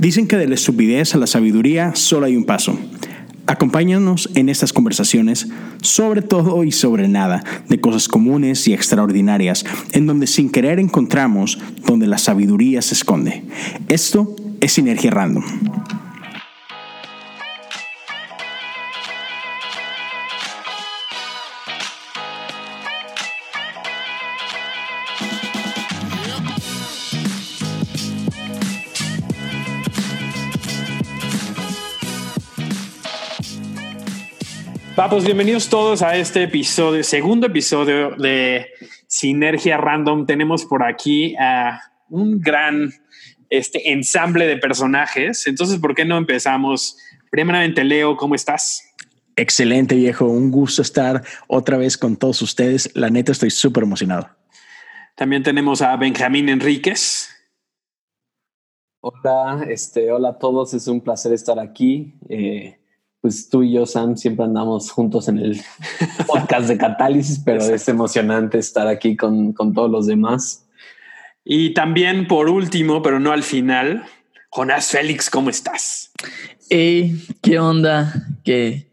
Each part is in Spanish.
Dicen que de la estupidez a la sabiduría solo hay un paso. Acompáñanos en estas conversaciones sobre todo y sobre nada, de cosas comunes y extraordinarias, en donde sin querer encontramos donde la sabiduría se esconde. Esto es Sinergia Random. Pues bienvenidos todos a este episodio, segundo episodio de Sinergia Random. Tenemos por aquí a un gran este, ensamble de personajes. Entonces, ¿por qué no empezamos? Primeramente, Leo, ¿cómo estás? Excelente, viejo. Un gusto estar otra vez con todos ustedes. La neta, estoy súper emocionado. También tenemos a Benjamín Enríquez. Hola, este, hola a todos. Es un placer estar aquí. Eh, pues tú y yo, Sam, siempre andamos juntos en el podcast de Catálisis, pero es emocionante estar aquí con, todos los demás. Y también, por último, pero no al final, Jonás Félix, ¿cómo estás? Hey, ¿qué onda? Qué,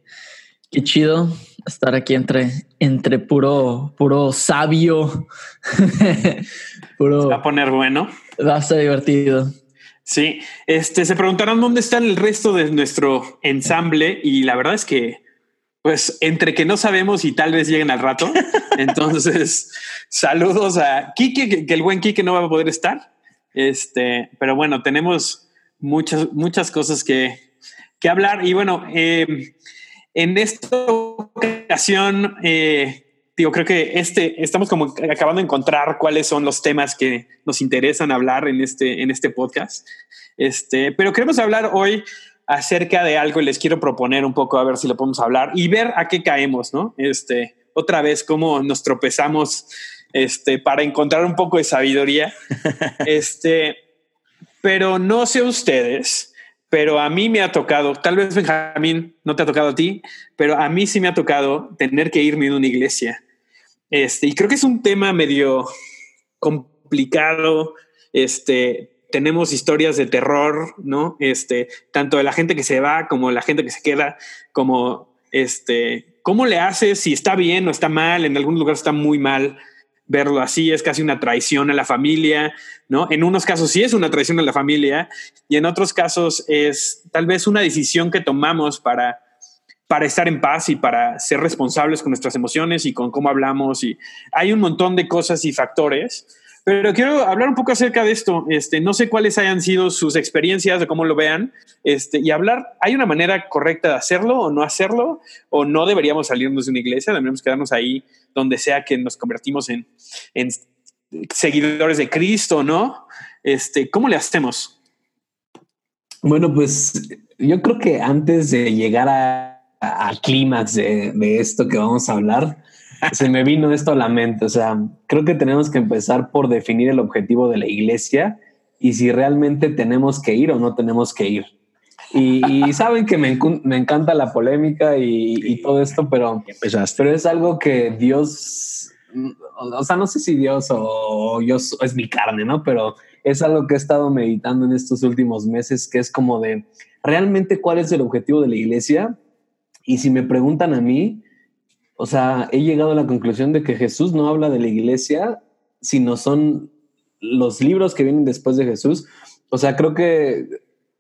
qué chido estar aquí entre, entre puro, puro sabio. puro, va a poner bueno. Va a ser divertido. Sí, este, se preguntarán dónde están el resto de nuestro ensamble y la verdad es que, pues, entre que no sabemos y tal vez lleguen al rato, entonces, saludos a Kike, que, el buen Kike no va a poder estar, este, pero bueno, tenemos muchas, muchas cosas que, que hablar y bueno, em, en esta ocasión, eh, digo, creo que este, estamos como acabando de encontrar cuáles son los temas que nos interesan hablar en este, en este podcast. Este, pero queremos hablar hoy acerca de algo y les quiero proponer un poco a ver si lo podemos hablar y ver a qué caemos, ¿no? Este, otra vez cómo nos tropezamos este, para encontrar un poco de sabiduría. este, pero no sé ustedes, pero a mí me ha tocado, tal vez Benjamín no te ha tocado a ti, pero a mí sí me ha tocado tener que irme de una iglesia este, y creo que es un tema medio complicado. Este, tenemos historias de terror, ¿no? Este, tanto de la gente que se va como de la gente que se queda, como este, ¿cómo le haces si está bien o está mal? En algún lugar está muy mal verlo así, es casi una traición a la familia, ¿no? En unos casos sí es una traición a la familia y en otros casos es tal vez una decisión que tomamos para para estar en paz y para ser responsables con nuestras emociones y con cómo hablamos. Y hay un montón de cosas y factores. Pero quiero hablar un poco acerca de esto. Este, no sé cuáles hayan sido sus experiencias, de cómo lo vean, este, y hablar. ¿Hay una manera correcta de hacerlo o no hacerlo? ¿O no deberíamos salirnos de una iglesia? Deberíamos quedarnos ahí donde sea que nos convertimos en, en seguidores de Cristo, ¿no? Este, ¿Cómo le hacemos? Bueno, pues yo creo que antes de llegar a al clímax de, de, esto que vamos a hablar, se me vino esto a la mente. O sea, creo que tenemos que empezar por definir el objetivo de la iglesia y si realmente tenemos que ir o no tenemos que ir. Y, saben que me, me, encanta la polémica y, y todo esto, pero, pero es algo que Dios, o sea, no sé si Dios o yo es mi carne, ¿no? Pero es algo que he estado meditando en estos últimos meses, que es como de, ¿realmente cuál es el objetivo de la iglesia? Y si me preguntan a mí, o sea, he llegado a la conclusión de que Jesús no habla de la iglesia, sino son los libros que vienen después de Jesús. O sea, creo que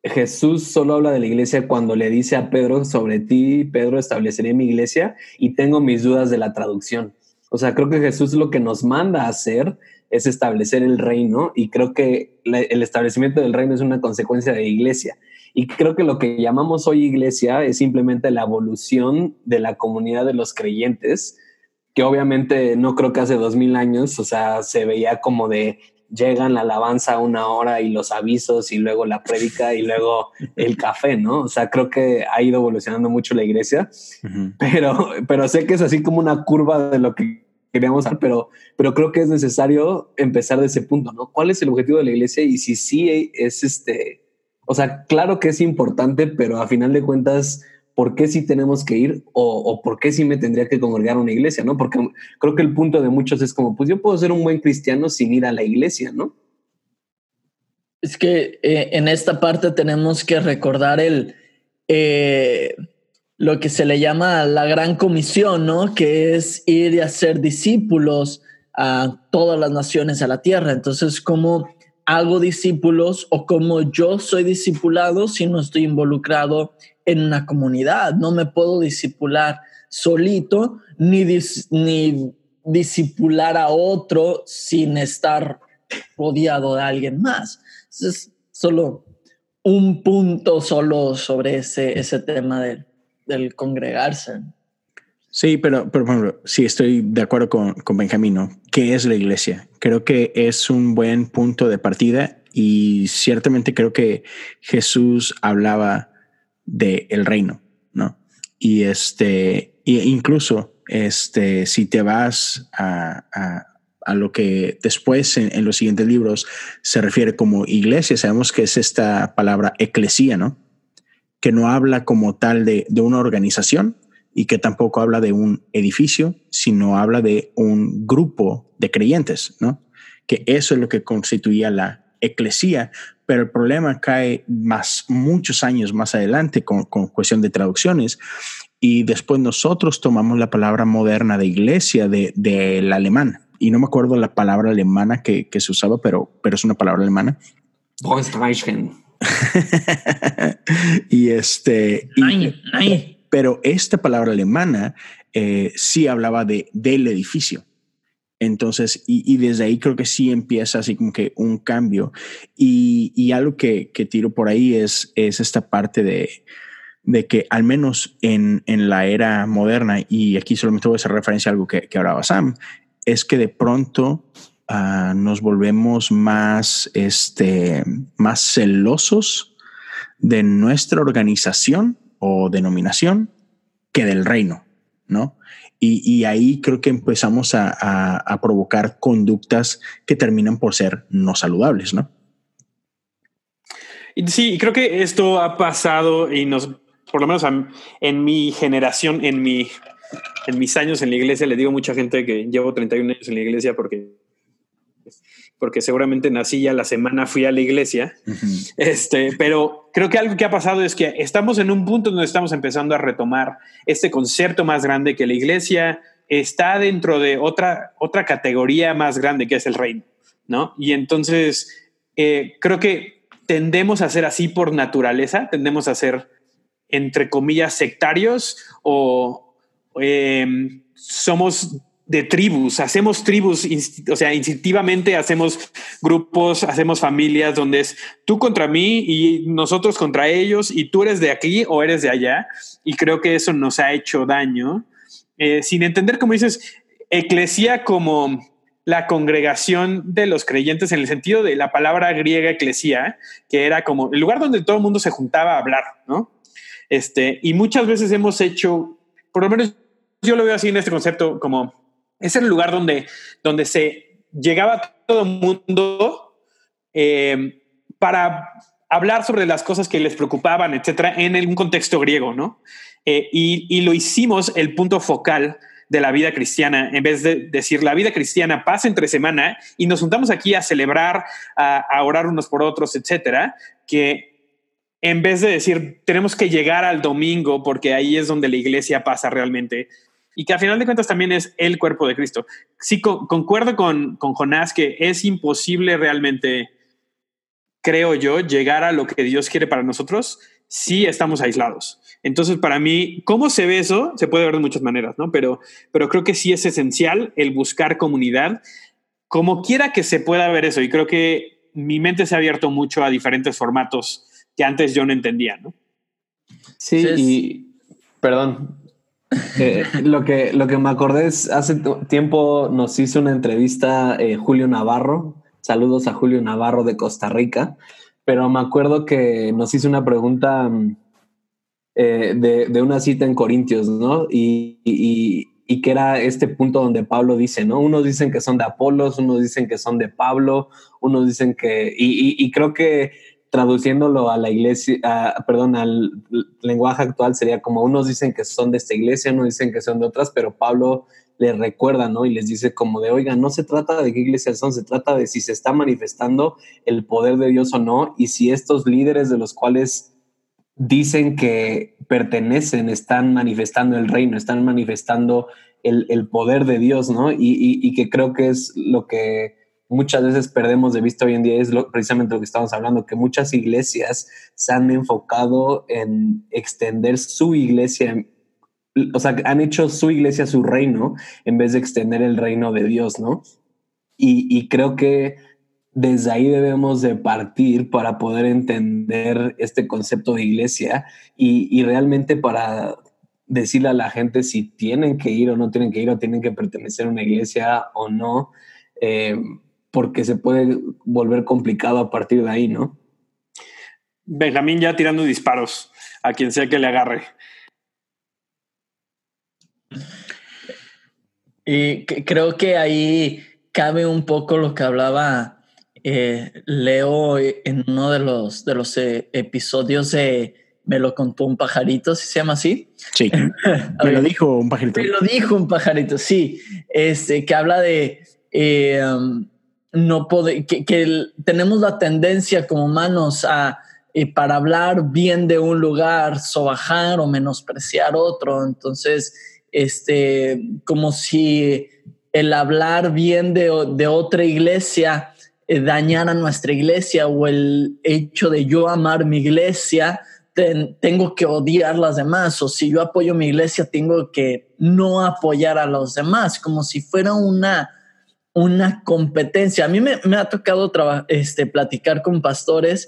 Jesús solo habla de la iglesia cuando le dice a Pedro, sobre ti, Pedro, estableceré mi iglesia y tengo mis dudas de la traducción. O sea, creo que Jesús lo que nos manda a hacer es establecer el reino y creo que el establecimiento del reino es una consecuencia de la iglesia. Y creo que lo que llamamos hoy iglesia es simplemente la evolución de la comunidad de los creyentes, que obviamente no creo que hace dos mil años, o sea, se veía como de llegan la alabanza una hora y los avisos y luego la prédica y luego el café, ¿no? O sea, creo que ha ido evolucionando mucho la iglesia, pero, pero sé que es así como una curva de lo que queríamos hacer, pero, pero creo que es necesario empezar de ese punto, ¿no? ¿Cuál es el objetivo de la iglesia? Y si sí es este, o sea, claro que es importante, pero a final de cuentas, ¿por qué sí tenemos que ir o, por qué sí me tendría que congregar a una iglesia? ¿no? Porque creo que el punto de muchos es como, pues yo puedo ser un buen cristiano sin ir a la iglesia, ¿no? Es que eh, en esta parte tenemos que recordar el eh, lo que se le llama la gran comisión, ¿no? Que es ir y hacer discípulos a todas las naciones a la tierra. Entonces, ¿cómo hago discípulos o cómo yo soy discipulado si no estoy involucrado en una comunidad? No me puedo discipular solito ni, ni discipular a otro sin estar rodeado de alguien más. Es solo un punto solo sobre ese, ese tema del congregarse. Sí, pero, pero bueno, sí estoy de acuerdo con, con Benjamino. ¿Qué es la iglesia? Creo que es un buen punto de partida y ciertamente creo que Jesús hablaba del el reino, ¿no? Y este, e incluso este, si te vas a, a, lo que después en, en, los siguientes libros se refiere como iglesia, sabemos que es esta palabra eclesía, ¿no? Que no habla como tal de, de una organización y que tampoco habla de un edificio, sino habla de un grupo de creyentes, ¿no? Que eso es lo que constituía la eclesía, pero el problema cae más muchos años más adelante con, con cuestión de traducciones y después nosotros tomamos la palabra moderna de iglesia del de, alemán. Y no me acuerdo la palabra alemana que, que se usaba, pero, pero es una palabra alemana. y este. Y. Pero esta palabra alemana eh, sí hablaba de, del edificio. Entonces, y, y, desde ahí creo que sí empieza así como que un cambio. Y, y algo que, que, tiro por ahí es, es esta parte de, de que al menos en, en, la era moderna, y aquí solamente voy a hacer referencia a algo que, que hablaba Sam, es que de pronto uh, nos volvemos más, este, más celosos de nuestra organización o denominación que del reino, ¿no? Y, ahí creo que empezamos a, a, a provocar conductas que terminan por ser no saludables, ¿no? Sí, creo que esto ha pasado y nos por lo menos en mi generación, en, mi, en mis años en la iglesia, le digo a mucha gente que llevo 31 años en la iglesia porque, porque seguramente nací ya la semana, fui a la iglesia. Uh -huh. este, pero creo que algo que ha pasado es que estamos en un punto donde estamos empezando a retomar este concepto más grande que la iglesia está dentro de otra, otra categoría más grande que es el reino, ¿no? Y entonces eh, creo que tendemos a ser así por naturaleza, tendemos a ser entre comillas, sectarios o eh, somos de tribus, hacemos tribus, o sea, instintivamente hacemos grupos, hacemos familias donde es tú contra mí y nosotros contra ellos y tú eres de aquí o eres de allá. Y creo que eso nos ha hecho daño, eh, sin entender, como dices, eclesía como la congregación de los creyentes en el sentido de la palabra griega eclesía, que era como el lugar donde todo el mundo se juntaba a hablar, ¿no? Este, y muchas veces hemos hecho, por lo menos yo lo veo así en este concepto, como es el lugar donde, donde se llegaba todo el mundo eh, para hablar sobre las cosas que les preocupaban, etcétera, en un contexto griego, ¿no? Eh, y, y, lo hicimos el punto focal de la vida cristiana, en vez de decir la vida cristiana pasa entre semana y nos juntamos aquí a celebrar, a, a orar unos por otros, etcétera, que en vez de decir tenemos que llegar al domingo porque ahí es donde la iglesia pasa realmente y que al final de cuentas también es el cuerpo de Cristo. Sí, con, concuerdo con, con Jonás que es imposible realmente, creo yo, llegar a lo que Dios quiere para nosotros si estamos aislados. Entonces, para mí, ¿cómo se ve eso? Se puede ver de muchas maneras, ¿no? Pero, pero creo que sí es esencial el buscar comunidad, como quiera que se pueda ver eso. Y creo que mi mente se ha abierto mucho a diferentes formatos que antes yo no entendía, ¿no? Sí, sí y perdón. Eh, lo, que, lo que me acordé es, hace tiempo nos hizo una entrevista eh, Julio Navarro, saludos a Julio Navarro de Costa Rica, pero me acuerdo que nos hizo una pregunta eh, de, de, una cita en Corintios, ¿no? Y, y, que era este punto donde Pablo dice, ¿no? Unos dicen que son de Apolos, unos dicen que son de Pablo, unos dicen que... y creo que traduciéndolo a la iglesia, a, perdón, al lenguaje actual sería como unos dicen que son de esta iglesia, unos dicen que son de otras, pero Pablo les recuerda, ¿no? Y les dice como de, oiga, no se trata de qué iglesias son, se trata de si se está manifestando el poder de Dios o no, y si estos líderes de los cuales dicen que pertenecen están manifestando el reino, están manifestando el, poder de Dios, ¿no? Y, que creo que es lo que muchas veces perdemos de vista hoy en día, es precisamente lo que estamos hablando, que muchas iglesias se han enfocado en extender su iglesia o sea, han hecho su iglesia su reino en vez de extender el reino de Dios, ¿no? Y, creo que desde ahí debemos de partir para poder entender este concepto de iglesia y, realmente para decirle a la gente si tienen que ir o no tienen que ir o tienen que pertenecer a una iglesia o no, eh, porque se puede volver complicado a partir de ahí, ¿no? Benjamín ya tirando disparos a quien sea que le agarre. Y creo que ahí cabe un poco lo que hablaba eh, Leo en uno de los, de los eh, episodios de Me lo contó un pajarito, si se llama así. Sí. me lo dijo un pajarito. Me lo dijo un pajarito, sí. Este, que habla de eh, um, no poder, que, tenemos la tendencia como humanos a para hablar bien de un lugar, sobajar o menospreciar otro. Entonces, este, como si el hablar bien de, otra iglesia eh, dañara nuestra iglesia o el hecho de yo amar mi iglesia, tengo que odiar las demás o si yo apoyo mi iglesia, tengo que no apoyar a los demás, como si fuera una, una competencia. A mí me, ha tocado este, platicar con pastores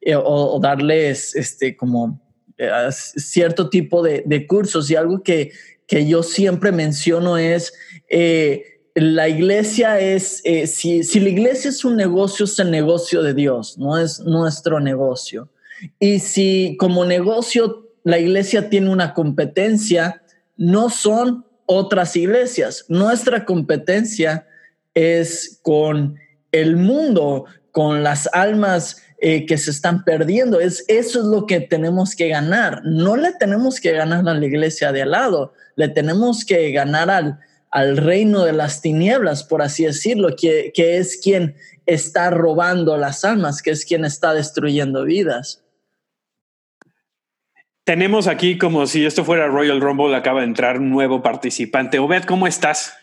eh, o, darles este, como eh, cierto tipo de, cursos y algo que, que yo siempre menciono es, eh, la iglesia es, si, si, la iglesia es un negocio, es el negocio de Dios, no es nuestro negocio. Y si como negocio la iglesia tiene una competencia, no son otras iglesias. Nuestra competencia es con el mundo, con las almas eh, que se están perdiendo. Es, eso es lo que tenemos que ganar. No le tenemos que ganar a la iglesia de al lado le tenemos que ganar al, al reino de las tinieblas, por así decirlo, que, que es quien está robando las almas, que es quien está destruyendo vidas. Tenemos aquí como si esto fuera Royal Rumble, acaba de entrar un nuevo participante. Obed, ¿cómo estás?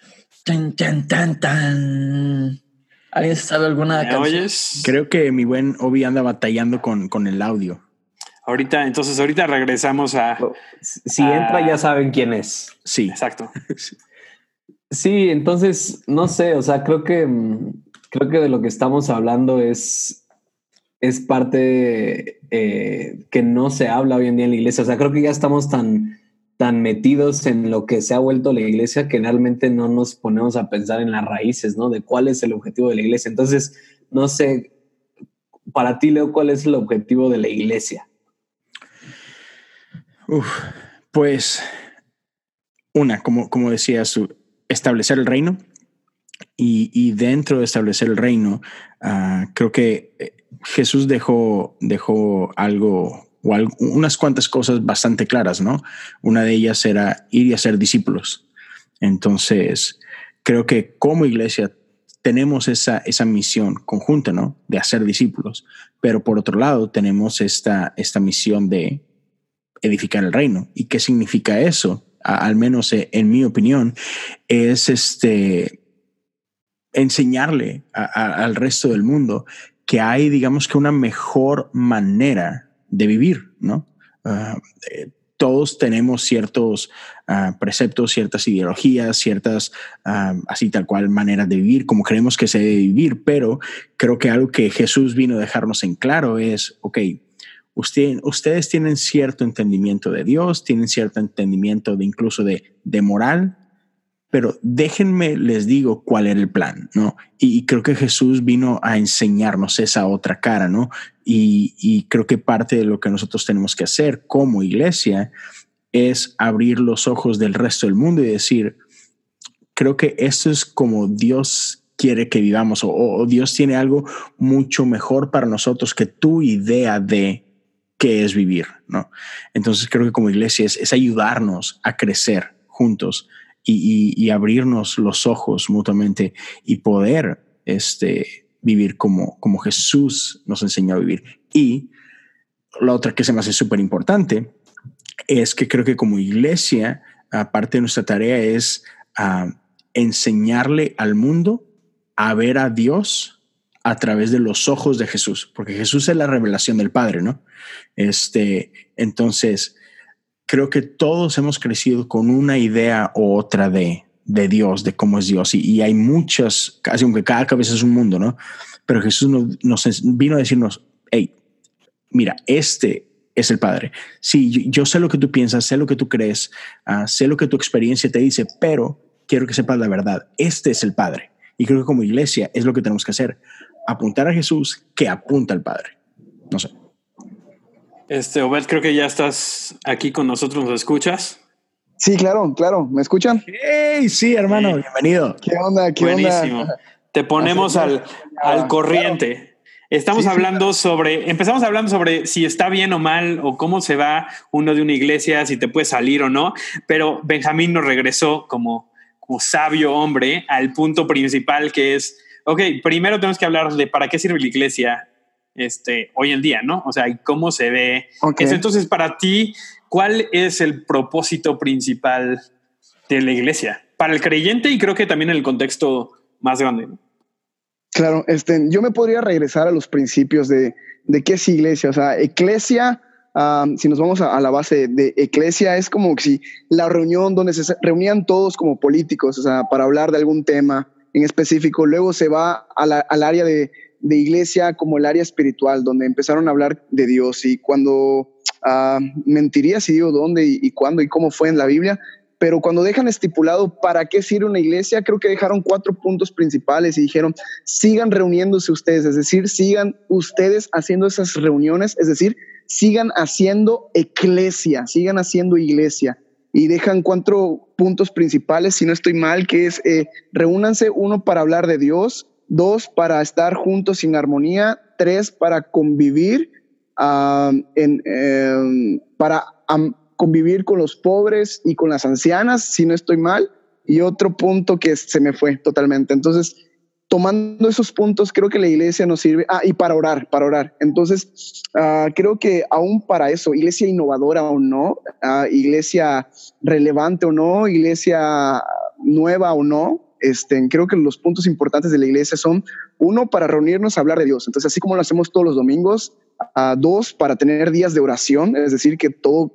Tan, tan, tan, tan. ¿Alguien sabe alguna canción? Oyes? Creo que mi buen Obi anda batallando con, con el audio. Ahorita, entonces ahorita regresamos a. Si entra, ya saben quién es. Sí. Exacto. Sí, entonces, no sé, o sea, creo que creo que de lo que estamos hablando es, es parte eh, que no se habla hoy en día en la iglesia. O sea, creo que ya estamos tan, tan metidos en lo que se ha vuelto la iglesia que realmente no nos ponemos a pensar en las raíces, ¿no? De cuál es el objetivo de la iglesia. Entonces, no sé, para ti, Leo, ¿cuál es el objetivo de la iglesia? pues una, como, como decía, su, establecer el reino y, dentro de establecer el reino, ah, creo que eh, Jesús dejó, dejó algo o unas cuantas cosas bastante claras, ¿no? Una de ellas era ir y hacer discípulos. Entonces, creo que como iglesia tenemos esa, esa misión conjunta, ¿no? De hacer discípulos, pero por otro lado tenemos esta, esta misión de edificar el reino. ¿Y qué significa eso? al menos eh, en mi opinión, es este enseñarle al resto del mundo que hay, digamos que una mejor manera de vivir, ¿no? Ah, eh, todos tenemos ciertos ah, preceptos, ciertas ideologías, ciertas, ah, así tal cual, maneras de vivir, como creemos que se debe vivir, pero creo que algo que Jesús vino a dejarnos en claro es, ok, ustedes tienen cierto entendimiento de Dios, tienen cierto entendimiento de incluso de, de moral, pero déjenme, les digo cuál era el plan, ¿no? Y, creo que Jesús vino a enseñarnos esa otra cara, ¿no? Y, creo que parte de lo que nosotros tenemos que hacer como iglesia es abrir los ojos del resto del mundo y decir, creo que esto es como Dios quiere que vivamos o Dios tiene algo mucho mejor para nosotros que tu idea de qué es vivir, ¿no? Entonces creo que como iglesia es, ayudarnos a crecer juntos y, abrirnos los ojos mutuamente y poder este, vivir como, como Jesús nos enseñó a vivir. Y la otra que se me hace súper importante es que creo que como iglesia, aparte de nuestra tarea es ah, enseñarle al mundo a ver a Dios a través de los ojos de Jesús, porque Jesús es la revelación del Padre, ¿no? Este, entonces, creo que todos hemos crecido con una idea u otra de, de Dios, de cómo es Dios, y, hay muchas, casi aunque cada cabeza es un mundo, ¿no? Pero Jesús nos, vino a decirnos, hey, mira, este es el Padre. Sí, yo, sé lo que tú piensas, sé lo que tú crees, ah, sé lo que tu experiencia te dice, pero quiero que sepas la verdad. Este es el Padre. Y creo que como iglesia es lo que tenemos que hacer, apuntar a Jesús que apunta al Padre. No sé. Este, Obed, creo que ya estás aquí con nosotros, ¿nos escuchas? Sí, claro, claro. ¿Me escuchan? Hey, sí, hermano, bienvenido. ¿Qué onda? ¿Qué Buenísimo. Te ponemos al, al corriente. Estamos hablando sobre, empezamos hablando sobre si está bien o mal o cómo se va uno de una iglesia, si te puede salir o no, pero Benjamín nos regresó como como sabio hombre al punto principal que es, ok, primero tenemos que hablar de para qué sirve la iglesia este, hoy en día, ¿no? O sea, cómo se ve. Entonces, para ti, ¿cuál es el propósito principal de la iglesia? Para el creyente y creo que también en el contexto más grande. Claro, este, yo me podría regresar a los principios de, de qué es iglesia. O sea, iglesia si nos vamos a, la base de Eclesia, es como si la reunión donde se reunían todos como políticos, o sea, para hablar de algún tema en específico. Luego se va al área de, iglesia como el área espiritual, donde empezaron a hablar de Dios. Y cuando uh, mentiría si digo dónde y, y cuándo y cómo fue en la Biblia, pero cuando dejan estipulado para qué sirve una iglesia, creo que dejaron cuatro puntos principales y dijeron, sigan reuniéndose ustedes, es decir, sigan ustedes haciendo esas reuniones, es decir, sigan haciendo eclesia, sigan haciendo iglesia. Y dejan cuatro puntos principales, si no estoy mal, que es eh, reúnanse uno para hablar de Dios, dos para estar juntos sin armonía, tres para convivir, en, em, para convivir con los pobres y con las ancianas, si no estoy mal, y otro punto que se me fue totalmente. Entonces, tomando esos puntos, creo que la iglesia nos sirve, ah, y para orar, para orar. Entonces, uh, creo que aún para eso, iglesia innovadora o no, uh, iglesia relevante o no, iglesia nueva o no, este, creo que los puntos importantes de la iglesia son, uno, para reunirnos a hablar de Dios. Entonces, así como lo hacemos todos los domingos, uh, dos, para tener días de oración, es decir, que todo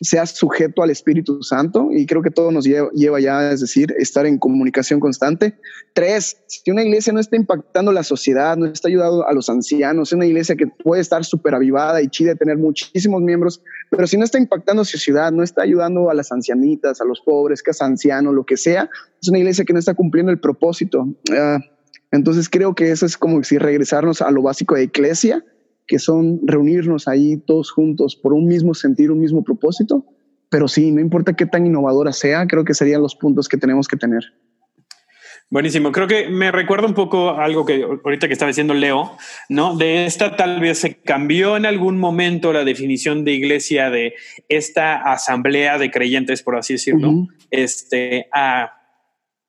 sea sujeto al Espíritu Santo y creo que todo nos lleva, ya, es decir, estar en comunicación constante. Tres, si una iglesia no está impactando la sociedad, no está ayudando a los ancianos, es una iglesia que puede estar súper avivada y chida, tener muchísimos miembros, pero si no está impactando su ciudad, no está ayudando a las ancianitas, a los pobres, es anciano, lo que sea, es una iglesia que no está cumpliendo el propósito. Ah, entonces creo que eso es como si regresarnos a lo básico de iglesia que son reunirnos ahí todos juntos por un mismo sentir, un mismo propósito. Pero sí, no importa qué tan innovadora sea, creo que serían los puntos que tenemos que tener. Buenísimo. Creo que me recuerda un poco algo que ahorita que estaba diciendo Leo, ¿no? De esta tal vez se cambió en algún momento la definición de iglesia de esta asamblea de creyentes, por así decirlo, este, a,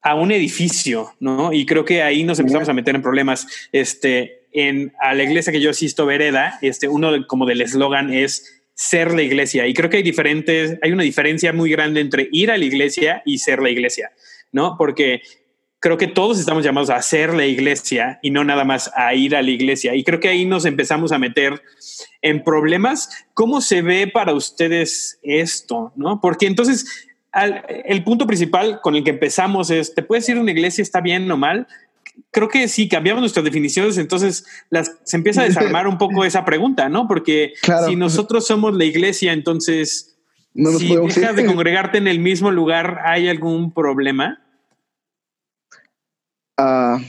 a, un edificio, ¿no? Y creo que ahí nos empezamos a meter en problemas. Este, en a la iglesia que yo asisto, Vereda, este, uno como del eslogan es ser la iglesia. Y creo que hay diferentes, hay una diferencia muy grande entre ir a la iglesia y ser la iglesia, ¿no? Porque creo que todos estamos llamados a ser la iglesia y no nada más a ir a la iglesia. Y creo que ahí nos empezamos a meter en problemas. ¿Cómo se ve para ustedes esto? ¿No? Porque entonces el punto principal con el que empezamos es, ¿te puedes ir a una iglesia, está bien o mal? Creo que si cambiamos nuestras definiciones, entonces las, se empieza a desarmar un poco esa pregunta, ¿no? Porque si nosotros somos la iglesia, entonces, si dejas de congregarte en el mismo lugar, ¿hay algún problema? Uh,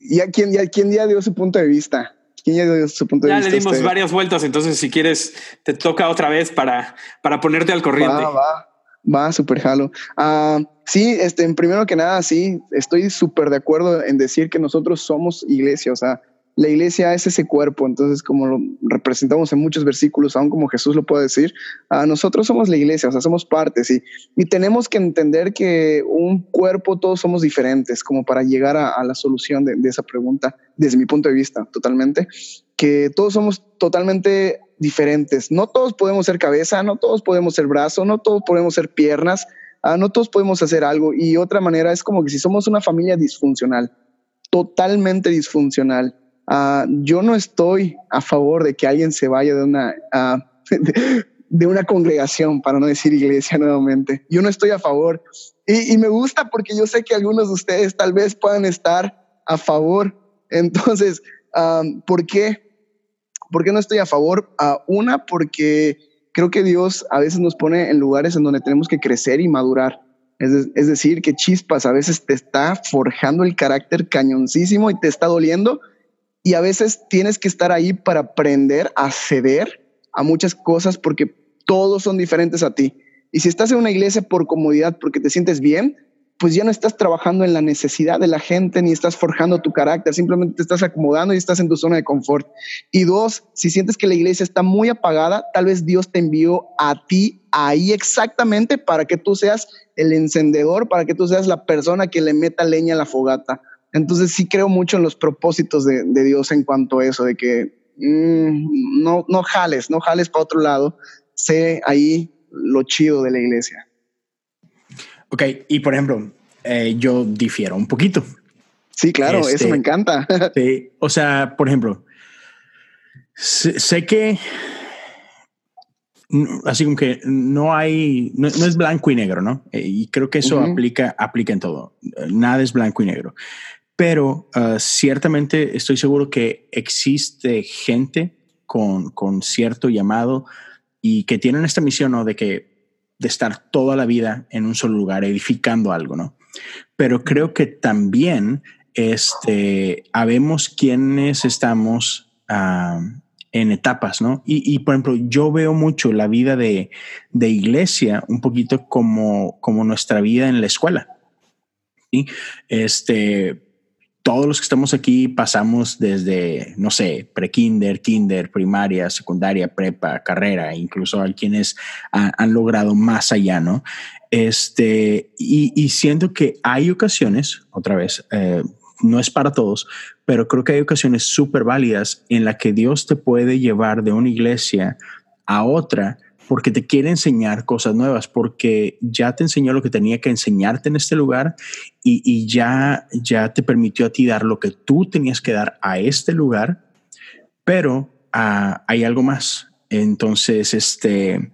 ¿y, a quién, ya dio su punto de vista? ¿Quién ya dio su punto de vista? Ya le dimos varias vueltas, entonces si quieres, te toca otra vez para, para ponerte al corriente. Va, va, va, super jalo. Uh, Sí, este, primero que nada, sí, estoy súper de acuerdo en decir que nosotros somos iglesia, o sea, la iglesia es ese cuerpo, entonces como lo representamos en muchos versículos, aún como Jesús lo puede decir, a nosotros somos la iglesia, o sea, somos partes y, y tenemos que entender que un cuerpo todos somos diferentes, como para llegar a, la solución de, de esa pregunta, desde mi punto de vista, totalmente, que todos somos totalmente diferentes. No todos podemos ser cabeza, no todos podemos ser brazo, no todos podemos ser piernas, ah, no todos podemos hacer algo. Y otra manera es como que si somos una familia disfuncional, totalmente disfuncional, ah, yo no estoy a favor de que alguien se vaya de una, uh, de, una congregación, para no decir iglesia nuevamente. Yo no estoy a favor. Y, me gusta porque yo sé que algunos de ustedes tal vez puedan estar a favor. Entonces, ¿por qué? ¿Por qué no estoy a favor? una, porque creo que Dios a veces nos pone en lugares en donde tenemos que crecer y madurar. Es, decir, que chispas a veces te está forjando el carácter cañoncísimo y te está doliendo. Y a veces tienes que estar ahí para aprender a ceder a muchas cosas porque todos son diferentes a ti. Y si estás en una iglesia por comodidad, porque te sientes bien, pues ya no estás trabajando en la necesidad de la gente ni estás forjando tu carácter, simplemente te estás acomodando y estás en tu zona de confort. Y dos, si sientes que la iglesia está muy apagada, tal vez Dios te envió a ti ahí exactamente para que tú seas el encendedor, para que tú seas la persona que le meta leña a la fogata. Entonces sí creo mucho en los propósitos de, Dios en cuanto a eso, de que mm, no, no jales, no jales para otro lado, sé ahí lo chido de la iglesia. Ok, y por ejemplo, eh, yo difiero un poquito. Sí, claro, eso me este, encanta. sí, o sea, por ejemplo, sé, que así como que no hay, no, es blanco y negro, ¿no? Eh, y creo que eso aplica, aplica en todo. Nada es blanco y negro. Pero ah, ciertamente estoy seguro que existe gente con, con cierto llamado y que tienen esta misión, ¿no? De que de estar toda la vida en un solo lugar edificando algo, ¿no? Pero creo que también este, habemos quienes estamos ah, en etapas, ¿no? Y, por ejemplo, yo veo mucho la vida de, de iglesia un poquito como, como nuestra vida en la escuela. ¿sí? Este, todos los que estamos aquí pasamos desde, no sé, pre-kinder, kinder, primaria, secundaria, prepa, carrera, incluso hay quienes han, logrado más allá, ¿no? Este, y, siento que hay ocasiones, otra vez, eh, no es para todos, pero creo que hay ocasiones súper válidas en la que Dios te puede llevar de una iglesia a otra porque te quiere enseñar cosas nuevas, porque ya te enseñó lo que tenía que enseñarte en este lugar y, ya, ya te permitió a ti dar lo que tú tenías que dar a este lugar, pero ah, hay algo más. Entonces, este,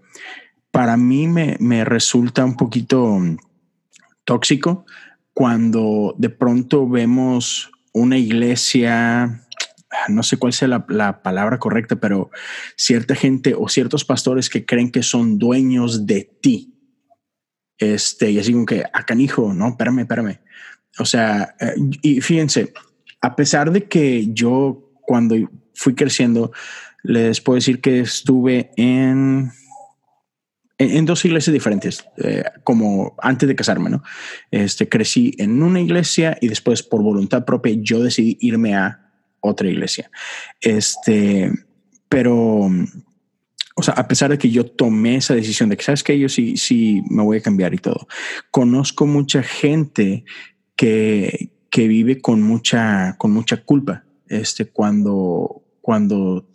para mí me, me resulta un poquito tóxico cuando de pronto vemos una iglesia no sé cuál sea la, palabra correcta, pero cierta gente o ciertos pastores que creen que son dueños de ti. Este, y así como que, a ah, canijo, no, espérame, espérame. O sea, eh, y fíjense, a pesar de que yo cuando fui creciendo, les puedo decir que estuve en, en, dos iglesias diferentes, eh, como antes de casarme, ¿no? Este, crecí en una iglesia y después por voluntad propia yo decidí irme a otra iglesia. Este, pero, o sea, a pesar de que yo tomé esa decisión de que, sabes que yo sí, sí me voy a cambiar y todo, conozco mucha gente que, que vive con mucha, con mucha culpa. Este, cuando, cuando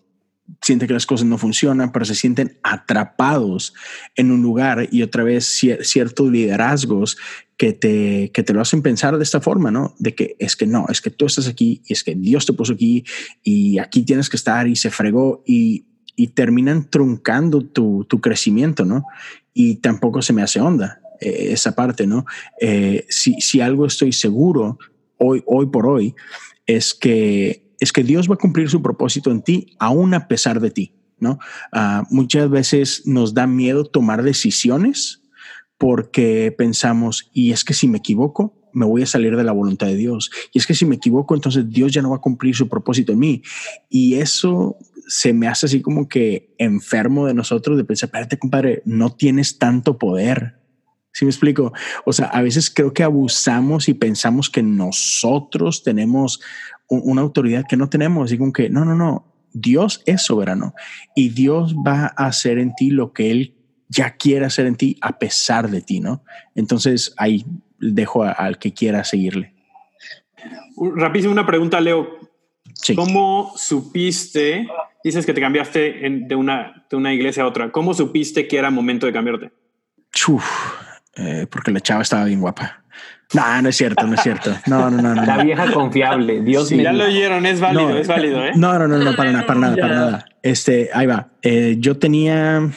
siente que las cosas no funcionan, pero se sienten atrapados en un lugar y otra vez ciertos liderazgos que te, que te lo hacen pensar de esta forma, ¿no? De que es que no, es que tú estás aquí y es que Dios te puso aquí y aquí tienes que estar y se fregó y, y terminan truncando tu, tu, crecimiento, ¿no? Y tampoco se me hace onda eh, esa parte, ¿no? Eh, si, si algo estoy seguro hoy, hoy por hoy es que es que Dios va a cumplir su propósito en ti, aún a pesar de ti, ¿no? Ah, muchas veces nos da miedo tomar decisiones porque pensamos, y es que si me equivoco, me voy a salir de la voluntad de Dios. Y es que si me equivoco, entonces Dios ya no va a cumplir su propósito en mí. Y eso se me hace así como que enfermo de nosotros de pensar, espérate, compadre, no tienes tanto poder. ¿Sí me explico? O sea, a veces creo que abusamos y pensamos que nosotros tenemos una autoridad que no tenemos. Como que, no, no, no, Dios es soberano y Dios va a hacer en ti lo que Él ya quiere hacer en ti a pesar de ti, ¿no? Entonces ahí dejo al que quiera seguirle. Rapidísimo una pregunta, Leo. ¿Cómo supiste, dices que te cambiaste de, una, de una iglesia a otra, ¿cómo supiste que era momento de cambiarte? Eh, porque la chava estaba bien guapa. No, no es cierto, no es cierto. No, no, no. no la vieja confiable. Dios mío. Ya lo oyeron, es válido, es válido. ¿eh? No, no, no, no, para nada, para nada, para nada. Este, ahí va. Eh, yo tenía,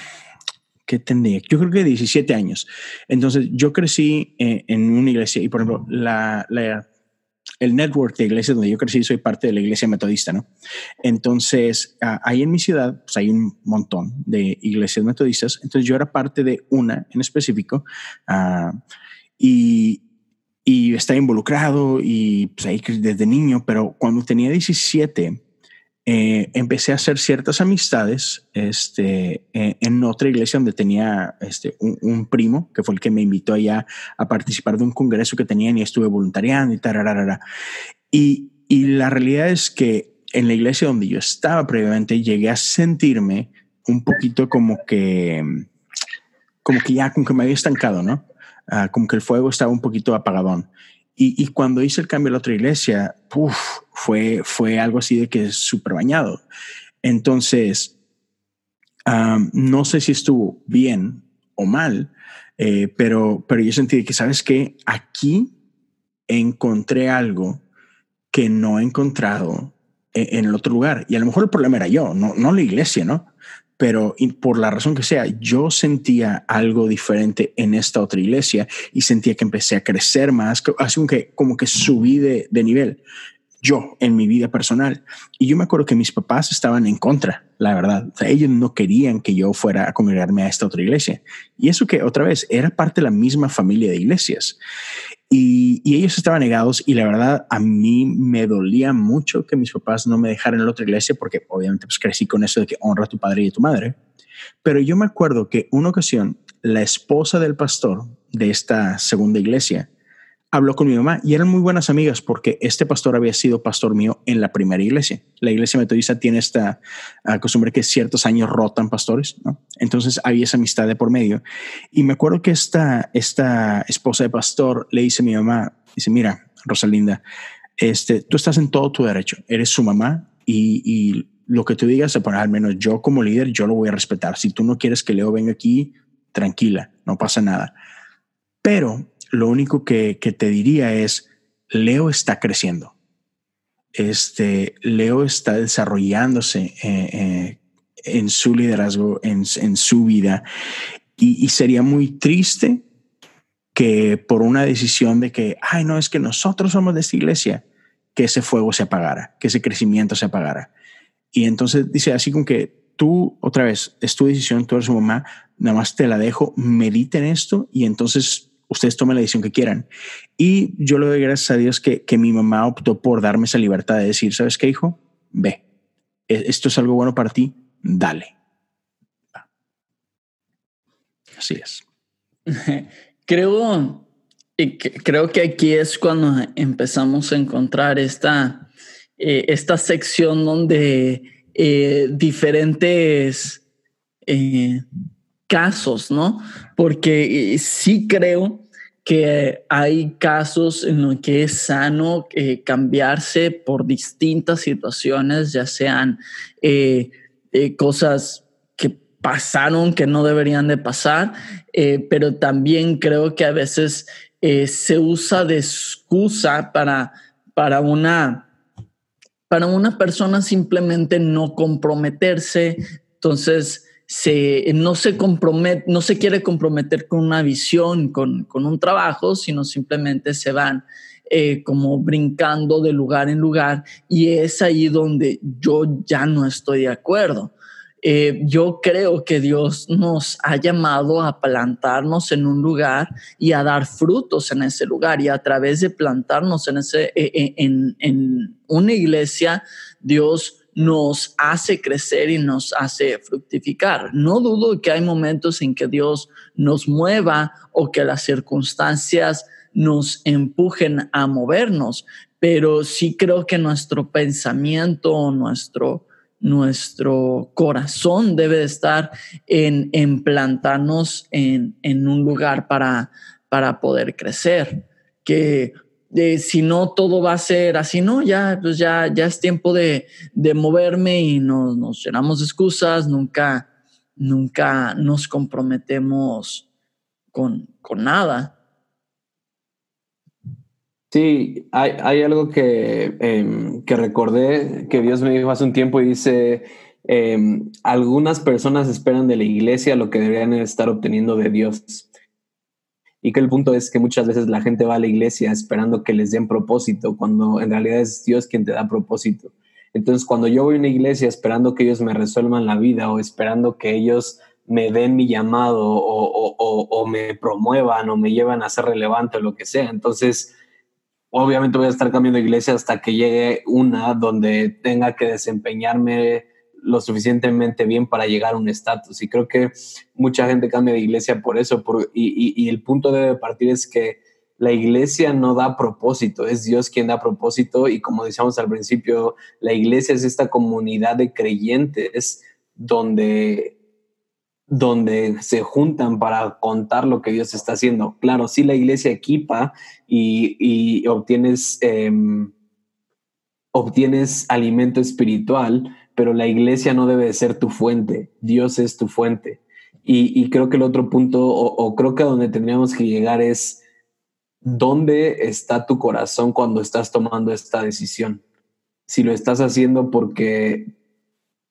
¿qué tenía? Yo creo que 17 años. Entonces, yo crecí eh, en una iglesia y, por ejemplo, la, la el network de iglesias donde yo crecí, soy parte de la iglesia metodista, ¿no? Entonces, ahí en mi ciudad, pues hay un montón de iglesias metodistas. Entonces, yo era parte de una en específico uh, y, y estaba involucrado y pues ahí desde niño, pero cuando tenía 17, eh, empecé a hacer ciertas amistades este, eh, en otra iglesia donde tenía este, un, primo, que fue el que me invitó allá a participar de un congreso que tenían y estuve voluntariando y tal. Y, y la realidad es que en la iglesia donde yo estaba previamente llegué a sentirme un poquito como que, como que ya, como que me había estancado, ¿no? Ah, como que el fuego estaba un poquito apagadón. Y, cuando hice el cambio a la otra iglesia, fue, fue algo así de que súper bañado. Entonces, no sé si estuvo bien o mal, eh, pero, pero yo sentí que, ¿sabes qué? Aquí encontré algo que no he encontrado en, en, el otro lugar. Y a lo mejor el problema era yo, no, no la iglesia, ¿no? Pero por la razón que sea, yo sentía algo diferente en esta otra iglesia y sentía que empecé a crecer más, así como que, como que subí de, de nivel yo en mi vida personal. Y yo me acuerdo que mis papás estaban en contra, la verdad. ellos no querían que yo fuera a congregarme a esta otra iglesia. Y eso que otra vez era parte de la misma familia de iglesias. Y, ellos estaban negados y la verdad a mí me dolía mucho que mis papás no me dejaran en la otra iglesia porque obviamente pues crecí con eso de que honra a tu padre y a tu madre. Pero yo me acuerdo que una ocasión la esposa del pastor de esta segunda iglesia habló con mi mamá y eran muy buenas amigas porque este pastor había sido pastor mío en la primera iglesia. La iglesia metodista tiene esta ah, costumbre que ciertos años rotan pastores. Entonces había esa amistad de por medio. Y me acuerdo que esta, esta esposa de pastor le dice a mi mamá, dice, mira, Rosalinda, este, tú estás en todo tu derecho, eres su mamá y, y lo que tú digas, bueno, al menos yo como líder, yo lo voy a respetar. Si tú no quieres que Leo venga aquí, tranquila, no pasa nada. Pero lo único que, te diría es, Leo está creciendo. Este, Leo está desarrollándose eh, eh, en su liderazgo, en, su vida. Y, sería muy triste que por una decisión de que, ay, no, es que nosotros somos de esta iglesia, que ese fuego se apagara, que ese crecimiento se apagara. Y entonces dice así como que tú, otra vez, es tu decisión, tú eres su mamá, nada más te la dejo, medita en esto y entonces ustedes tomen la decisión que quieran. Y yo le doy gracias a Dios que, que mi mamá optó por darme esa libertad de decir, ¿sabes qué, hijo? Ve, e-, esto es algo bueno para ti, dale. Así es. Creo, creo que aquí es cuando empezamos a encontrar esta, eh, esta sección donde eh, diferentes eh, casos, ¿no? Porque sí creo que hay casos en los que es sano eh, cambiarse por distintas situaciones, ya sean eh, eh, cosas que pasaron que no deberían de pasar, pero también creo que a veces se usa de excusa para, para, una, para una persona simplemente no comprometerse. Entonces, se, no, se compromete, no se quiere comprometer con una visión, con, con un trabajo, sino simplemente se van eh, como brincando de lugar en lugar y es ahí donde yo ya no estoy de acuerdo. Eh, yo creo que Dios nos ha llamado a plantarnos en un lugar y a dar frutos en ese lugar y a través de plantarnos en, ese, eh, en, en una iglesia, Dios nos hace crecer y nos hace fructificar. No dudo que hay momentos en que Dios nos mueva o que las circunstancias nos empujen a movernos, pero sí creo que nuestro pensamiento, nuestro, nuestro corazón debe estar en, en plantarnos en, en, un lugar para, para poder crecer. Que eh, si no todo va a ser así, no, ya, pues ya, ya es tiempo de, de moverme y nos, nos llenamos de excusas, nunca, nunca nos comprometemos con, con nada. Sí, hay, hay algo que, em, que, recordé que Dios me dijo hace un tiempo y dice, em, algunas personas esperan de la iglesia lo que deberían estar obteniendo de Dios. Y que el punto es que muchas veces la gente va a la iglesia esperando que les den propósito, cuando en realidad es Dios quien te da propósito. Entonces, cuando yo voy a una iglesia esperando que ellos me resuelvan la vida o esperando que ellos me den mi llamado o, o, o me promuevan o me llevan a ser relevante o lo que sea, entonces obviamente voy a estar cambiando de iglesia hasta que llegue una donde tenga que desempeñarme lo suficientemente bien para llegar a un estatus. Y creo que mucha gente cambia de iglesia por eso. Y, el punto de partir es que la iglesia no da propósito, es Dios quien da propósito. Y como decíamos al principio, la iglesia es esta comunidad de creyentes donde donde se juntan para contar lo que Dios está haciendo. Claro, sí la iglesia equipa y, obtienes, em, obtienes alimento espiritual, pero la iglesia no debe ser tu fuente, Dios es tu fuente. Y, creo que el otro punto, o, creo que a donde tendríamos que llegar es, ¿dónde está tu corazón cuando estás tomando esta decisión? Si lo estás haciendo porque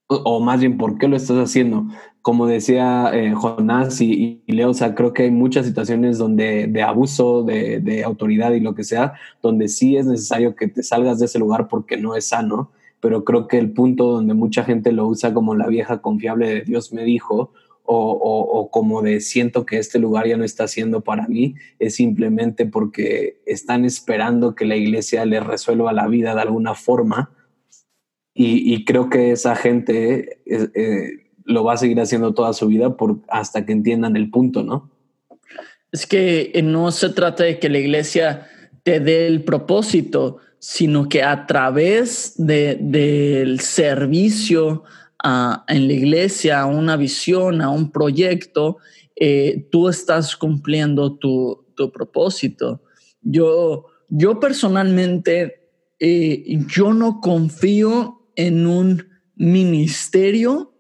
o más bien por qué lo estás haciendo. Como decía eh, Jonás y, Leo, o sea, creo que hay muchas situaciones donde de abuso de, de, autoridad y lo que sea, donde sí es necesario que te salgas de ese lugar porque no es sano, pero creo que el punto donde mucha gente lo usa como la vieja confiable de Dios me dijo, o, o, como de siento que este lugar ya no está siendo para mí, es simplemente porque están esperando que la iglesia les resuelva la vida de alguna forma y, creo que esa gente eh, eh, lo va a seguir haciendo toda su vida por, hasta que entiendan el punto, ¿no? Es que eh, no se trata de que la iglesia te dé el propósito, sino que a través de, del servicio a, en la iglesia, a una visión, a un proyecto, tú estás cumpliendo tu, tu propósito. Yo, yo personalmente, yo no confío en un ministerio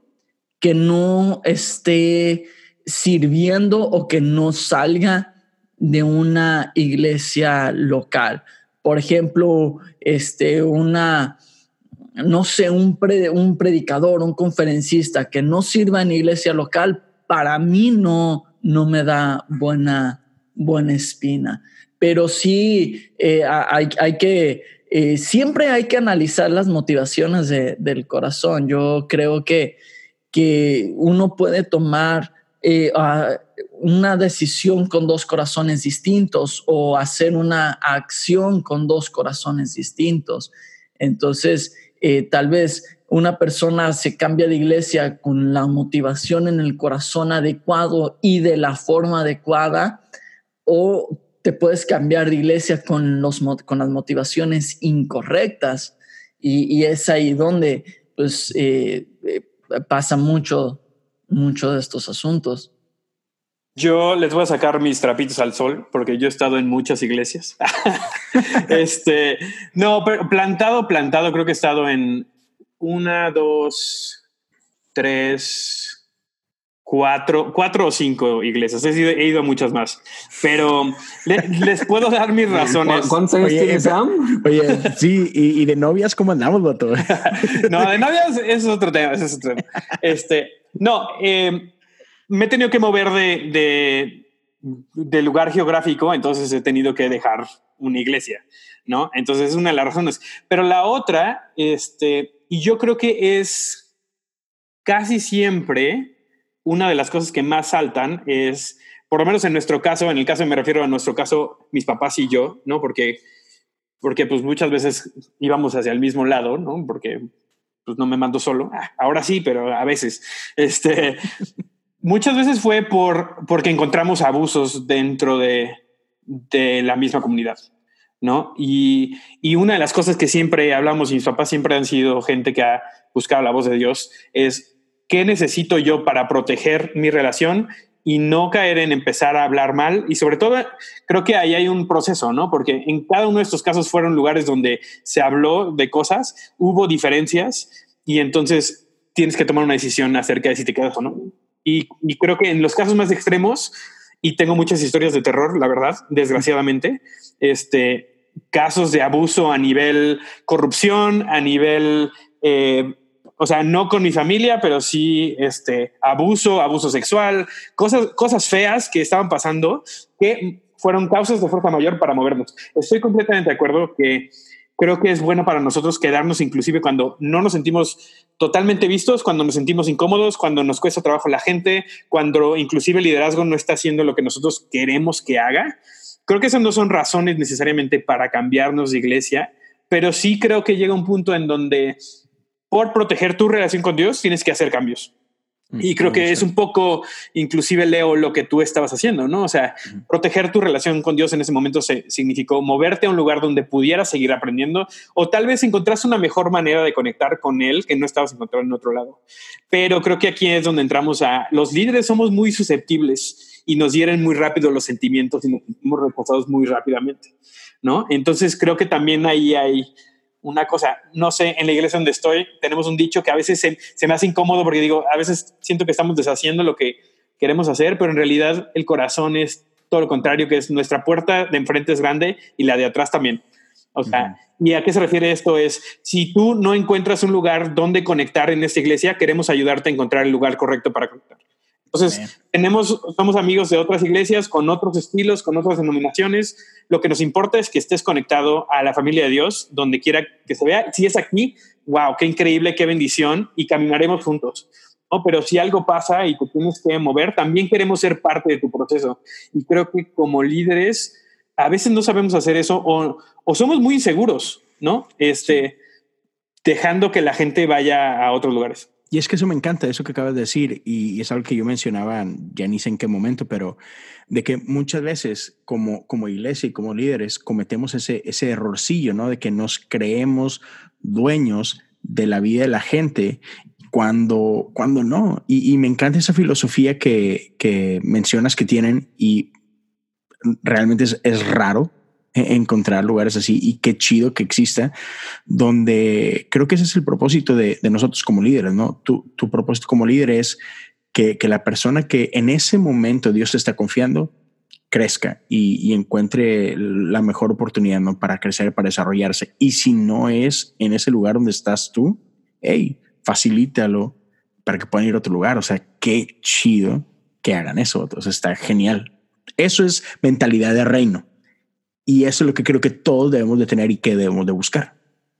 que no esté sirviendo o que no salga de una iglesia local. Por ejemplo, este, una, no sé, un, un predicador, un conferencista que no sirva en iglesia local, para mí no, no me da buena, buena espina. Pero sí eh, hay, hay que eh, siempre hay que analizar las motivaciones del corazón. Yo creo que, que uno puede tomar eh, una decisión con dos corazones distintos o hacer una acción con dos corazones distintos. Entonces, eh, tal vez una persona se cambia de iglesia con la motivación en el corazón adecuado y de la forma adecuada, o te puedes cambiar de iglesia con, los, con las motivaciones incorrectas y, es ahí donde pues eh, eh, pasa mucho, mucho de estos asuntos. Yo les voy a sacar mis trapitos al sol porque yo he estado en muchas iglesias. este, no, pero plantado, plantado, creo que he estado en una, dos, tres, cuatro, cuatro o cinco iglesias. He ido, a muchas más, pero les puedo dar mis razones. ¿Cuántos años tienes, Sam? Oye, sí, y, de novias, ¿cómo andamos, vato? no, de novias, es otro tema. es otro tema. Este, no, eh, me he tenido que mover de, de, lugar geográfico, entonces he tenido que dejar una iglesia, ¿no? Entonces es una de las razones. Pero la otra, este, y yo creo que es casi siempre una de las cosas que más saltan es, por lo menos en nuestro caso, en el caso me refiero a nuestro caso, mis papás y yo, ¿no? Porque, porque pues muchas veces íbamos hacia el mismo lado, ¿no? Porque pues no me mando solo. Ah, ahora sí, pero a veces. Este, muchas veces fue por, porque encontramos abusos dentro de, de la misma comunidad. ¿no? Y, y, una de las cosas que siempre hablamos, y mis papás siempre han sido gente que ha buscado la voz de Dios, es qué necesito yo para proteger mi relación y no caer en empezar a hablar mal. Y sobre todo, creo que ahí hay un proceso, ¿no? Porque en cada uno de estos casos fueron lugares donde se habló de cosas, hubo diferencias y entonces tienes que tomar una decisión acerca de si te quedas o no. Y, creo que en los casos más extremos, y tengo muchas historias de terror, la verdad, desgraciadamente, este, casos de abuso a nivel corrupción, a nivel, eh, o sea, no con mi familia, pero sí este, abuso, abuso sexual, cosas, cosas feas que estaban pasando que fueron causas de fuerza mayor para movernos. Estoy completamente de acuerdo que creo que es bueno para nosotros quedarnos inclusive cuando no nos sentimos totalmente vistos, cuando nos sentimos incómodos, cuando nos cuesta trabajo la gente, cuando inclusive el liderazgo no está haciendo lo que nosotros queremos que haga. Creo que esas no son razones necesariamente para cambiarnos de iglesia, pero sí creo que llega un punto en donde por proteger tu relación con Dios tienes que hacer cambios. Mm, y creo que es un poco, inclusive Leo, lo que tú estabas haciendo, ¿no? O sea, proteger tu relación con Dios en ese momento se, significó moverte a un lugar donde pudieras seguir aprendiendo o tal vez encontraste una mejor manera de conectar con Él que no estabas encontrando en otro lado. Pero creo que aquí es donde entramos a, los líderes somos muy susceptibles y nos hieren muy rápido los sentimientos y nos sentimos reposados muy rápidamente, ¿no? Entonces creo que también ahí hay una cosa, no sé, en la iglesia donde estoy tenemos un dicho que a veces se, se me hace incómodo porque digo, a veces siento que estamos deshaciendo lo que queremos hacer, pero en realidad el corazón es todo lo contrario, que es nuestra puerta de enfrente es grande y la de atrás también. O sea, ¿y a qué se refiere esto? Es, si tú no encuentras un lugar donde conectar en esta iglesia, queremos ayudarte a encontrar el lugar correcto para conectar. Entonces, tenemos, somos amigos de otras iglesias con otros estilos, con otras denominaciones. Lo que nos importa es que estés conectado a la familia de Dios, donde quiera que se vea. Si es aquí, wow, qué increíble, qué bendición, y caminaremos juntos. ¿no? Pero si algo pasa y te tienes que mover, también queremos ser parte de tu proceso. Y creo que como líderes, a veces no sabemos hacer eso o, o somos muy inseguros, ¿no? Este, dejando que la gente vaya a otros lugares. Y es que eso me encanta, eso que acabas de decir, y, es algo que yo mencionaba, ya ni sé en qué momento, pero de que muchas veces como, como iglesia y como líderes cometemos ese, ese errorcillo, ¿no? De que nos creemos dueños de la vida de la gente cuando, cuando no. Y, me encanta esa filosofía que, que mencionas que tienen y realmente es, raro encontrar lugares así y qué chido que exista, donde creo que ese es el propósito de, nosotros como líderes, ¿no? Tu, tu, propósito como líder es que, que, la persona que en ese momento Dios está confiando crezca y, encuentre la mejor oportunidad ¿no? para crecer, para desarrollarse. Y si no es en ese lugar donde estás tú, hey, facilítalo para que puedan ir a otro lugar. O sea, qué chido que hagan eso. Entonces está genial. Eso es mentalidad de reino. Y eso es lo que creo que todos debemos de tener y que debemos de buscar.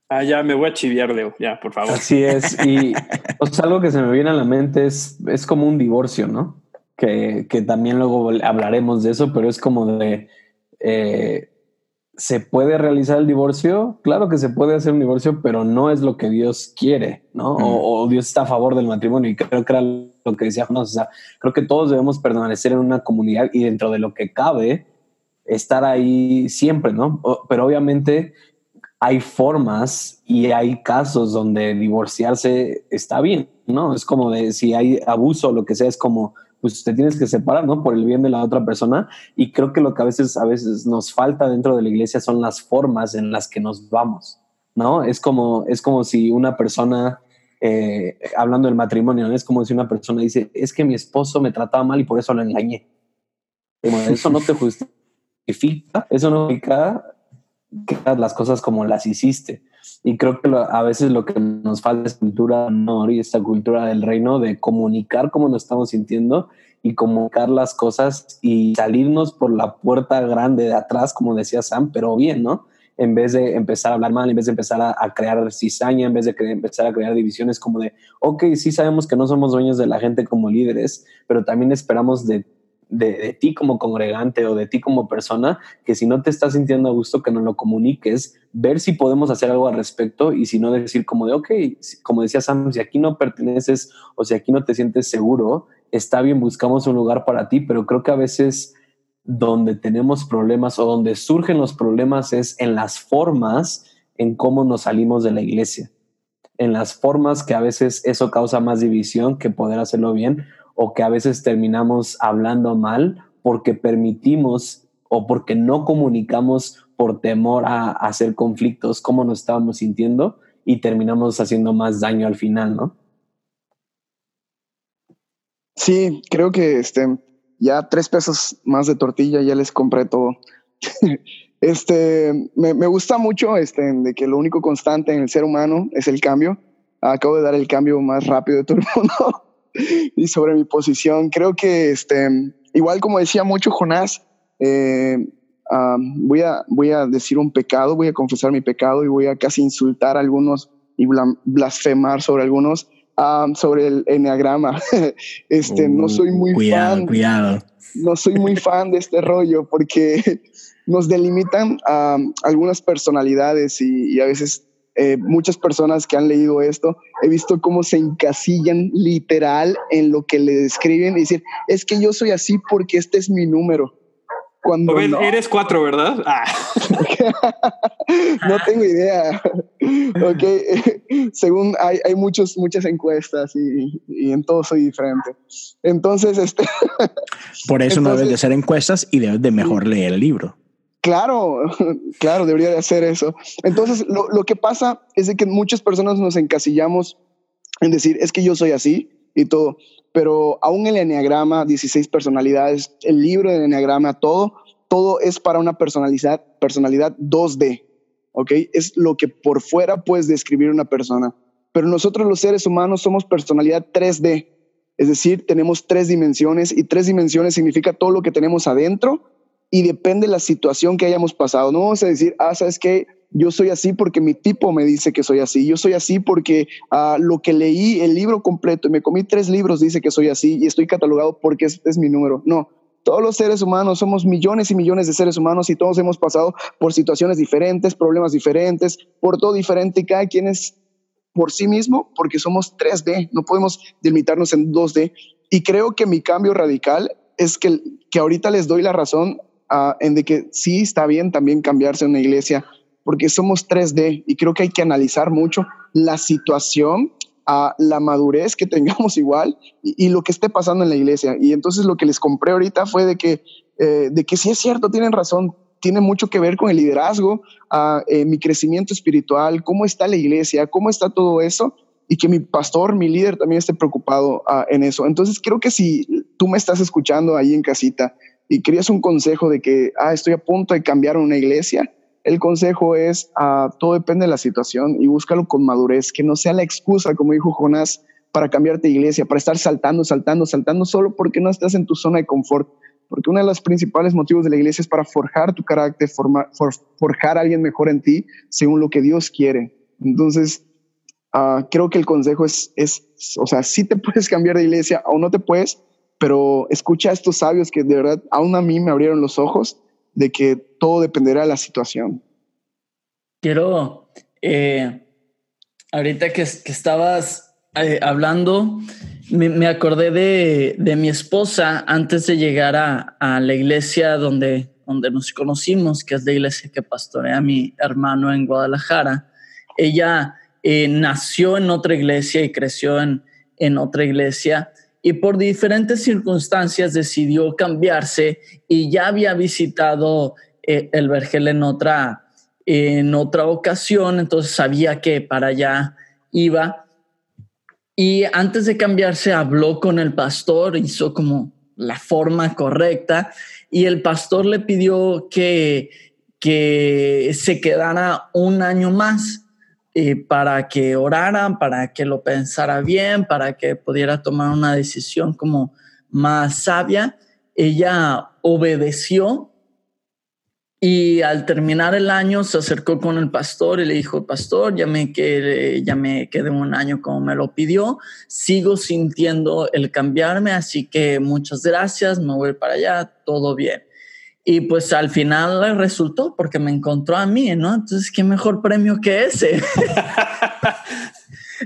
Ah, ya me voy a chiviar, Leo, ya, por favor. Así es. Y algo que se me viene a la mente es, es como un divorcio, ¿no? Que, que también luego hablaremos de eso, pero es como de, eh, ¿se puede realizar el divorcio? Claro que se puede hacer un divorcio, pero no es lo que Dios quiere, ¿no? O, Dios está a favor del matrimonio. Y creo que era lo que decía o sea, creo que todos debemos permanecer en una comunidad y dentro de lo que cabe, estar ahí siempre, ¿no? Pero obviamente hay formas y hay casos donde divorciarse está bien, ¿no? Es como de si hay abuso o lo que sea, es como, pues te tienes que separar, ¿no? Por el bien de la otra persona. Y creo que lo que a veces, a veces nos falta dentro de la iglesia son las formas en las que nos vamos, ¿no? Es como, es como si una persona, eh, hablando del matrimonio, es como si una persona dice, es que mi esposo me trataba mal y por eso lo engañé. Eso no te justifica eso no significa que las cosas como las hiciste. Y creo que a veces lo que nos falta es cultura honor y esta cultura del reino de comunicar cómo nos estamos sintiendo y comunicar las cosas y salirnos por la puerta grande de atrás, como decía Sam, pero bien, ¿no? En vez de empezar a hablar mal, en vez de empezar a, crear cizaña, en vez de empezar a crear divisiones como de, ok, sí sabemos que no somos dueños de la gente como líderes, pero también esperamos de de, ti como congregante o de ti como persona, que si no te estás sintiendo a gusto, que nos lo comuniques, ver si podemos hacer algo al respecto y si no decir como de, ok, como decía Sam, si aquí no perteneces o si aquí no te sientes seguro, está bien, buscamos un lugar para ti, pero creo que a veces donde tenemos problemas o donde surgen los problemas es en las formas en cómo nos salimos de la iglesia, en las formas que a veces eso causa más división que poder hacerlo bien o que a veces terminamos hablando mal porque permitimos o porque no comunicamos por temor a, hacer conflictos, cómo nos estábamos sintiendo y terminamos haciendo más daño al final, ¿no? Sí, creo que este, ya tres pesos más de tortilla ya les compré todo. este, me, me, gusta mucho este, de que lo único constante en el ser humano es el cambio. Acabo de dar el cambio más rápido de todo el mundo. y sobre mi posición, creo que este, igual como decía mucho Jonás, eh, voy, a, voy a decir un pecado, voy a confesar mi pecado y voy a casi insultar a algunos y blasfemar sobre algunos. sobre el enneagrama. este, no soy muy cuidado, fan. Cuidado. No soy muy fan de este rollo porque nos delimitan a algunas personalidades y, y a veces eh, muchas personas que han leído esto, he visto cómo se encasillan literal en lo que le describen y decir, es que yo soy así porque este es mi número. Cuando Eres cuatro, ¿verdad? Ah. no tengo idea. ok, según hay, hay muchos, muchas encuestas y, y, en todo soy diferente. Entonces, este... Por eso no debes de hacer encuestas y debes de mejor leer el libro. Claro, claro, debería de hacer eso. Entonces, lo, lo, que pasa es de que muchas personas nos encasillamos en decir, es que yo soy así y todo, pero aún el enneagrama, 16 personalidades, el libro del enneagrama, todo, todo es para una personalidad, personalidad 2D, ¿ok? Es lo que por fuera puedes describir una persona. Pero nosotros los seres humanos somos personalidad 3D, es decir, tenemos tres dimensiones y tres dimensiones significa todo lo que tenemos adentro y depende de la situación que hayamos pasado. No vamos a decir, ah, sabes que yo soy así porque mi tipo me dice que soy así. Yo soy así porque uh, lo que leí, el libro completo, y me comí tres libros, dice que soy así y estoy catalogado porque este es mi número. No, todos los seres humanos somos millones y millones de seres humanos y todos hemos pasado por situaciones diferentes, problemas diferentes, por todo diferente y cada quien es por sí mismo porque somos 3D, no podemos delimitarnos en 2D. Y creo que mi cambio radical es que, que ahorita les doy la razón en de que sí está bien también cambiarse una iglesia, porque somos 3D y creo que hay que analizar mucho la situación, a la madurez que tengamos igual y, lo que esté pasando en la iglesia. Y entonces lo que les compré ahorita fue de que, eh, de que sí es cierto, tienen razón, tiene mucho que ver con el liderazgo, eh, mi crecimiento espiritual, cómo está la iglesia, cómo está todo eso y que mi pastor, mi líder también esté preocupado en eso. Entonces creo que si tú me estás escuchando ahí en casita y querías un consejo de que, ah, estoy a punto de cambiar una iglesia, el consejo es, ah, todo depende de la situación y búscalo con madurez, que no sea la excusa, como dijo Jonás, para cambiarte de iglesia, para estar saltando, saltando, saltando solo porque no estás en tu zona de confort. Porque uno de los principales motivos de la iglesia es para forjar tu carácter, forjar a alguien mejor en ti según lo que Dios quiere. Entonces, uh, creo que el consejo es, es, o sea, si te puedes cambiar de iglesia o no te puedes, pero escucha a estos sabios que de verdad aún a mí me abrieron los ojos de que todo dependerá de la situación. Quiero, eh, ahorita que, estabas eh, hablando, me, me acordé de, de, mi esposa antes de llegar a, a, la iglesia donde, donde nos conocimos, que es la iglesia que pastorea mi hermano en Guadalajara. Ella eh, nació en otra iglesia y creció en, en otra iglesia y por diferentes circunstancias decidió cambiarse y ya había visitado eh, el Vergel en otra, en otra ocasión, entonces sabía que para allá iba. Y antes de cambiarse habló con el pastor, hizo como la forma correcta y el pastor le pidió que, que se quedara un año más eh, para que orara, para que lo pensara bien, para que pudiera tomar una decisión como más sabia. Ella obedeció Y al terminar el año se acercó con el pastor y le dijo, pastor, ya me quedé, ya me quedé un año como me lo pidió, sigo sintiendo el cambiarme, así que muchas gracias, me voy para allá, todo bien. Y pues al final le resultó porque me encontró a mí, ¿no? Entonces, ¿qué mejor premio que ese?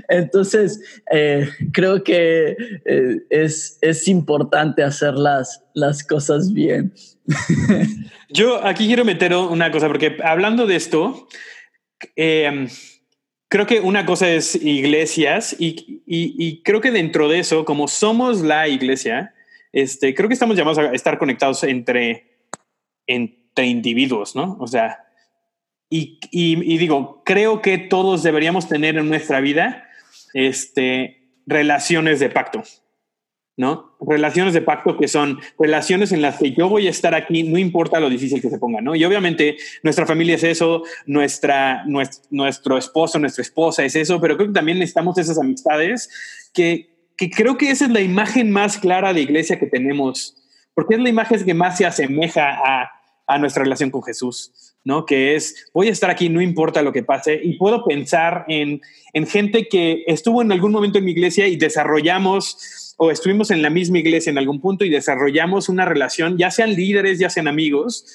Entonces, eh, creo que eh, es, es importante hacer las, las cosas bien. Yo aquí quiero meter una cosa, porque hablando de esto, em, creo que una cosa es iglesias y, y, creo que dentro de eso, como somos la iglesia, este, creo que estamos llamados a estar conectados entre, entre individuos, ¿no? O sea, y, y, digo, creo que todos deberíamos tener en nuestra vida este, relaciones de pacto. ¿no? Relaciones de pacto que son relaciones en las que yo voy a estar aquí, no importa lo difícil que se ponga, ¿no? Y obviamente nuestra familia es eso, nuestra, nuestro, esposo, nuestra esposa es eso, pero creo que también necesitamos esas amistades que, que creo que esa es la imagen más clara de iglesia que tenemos, porque es la imagen que más se asemeja a, a nuestra relación con Jesús, ¿no? Que es, voy a estar aquí, no importa lo que pase, y puedo pensar en, en gente que estuvo en algún momento en mi iglesia y desarrollamos o estuvimos en la misma iglesia en algún punto y desarrollamos una relación, ya sean líderes, ya sean amigos,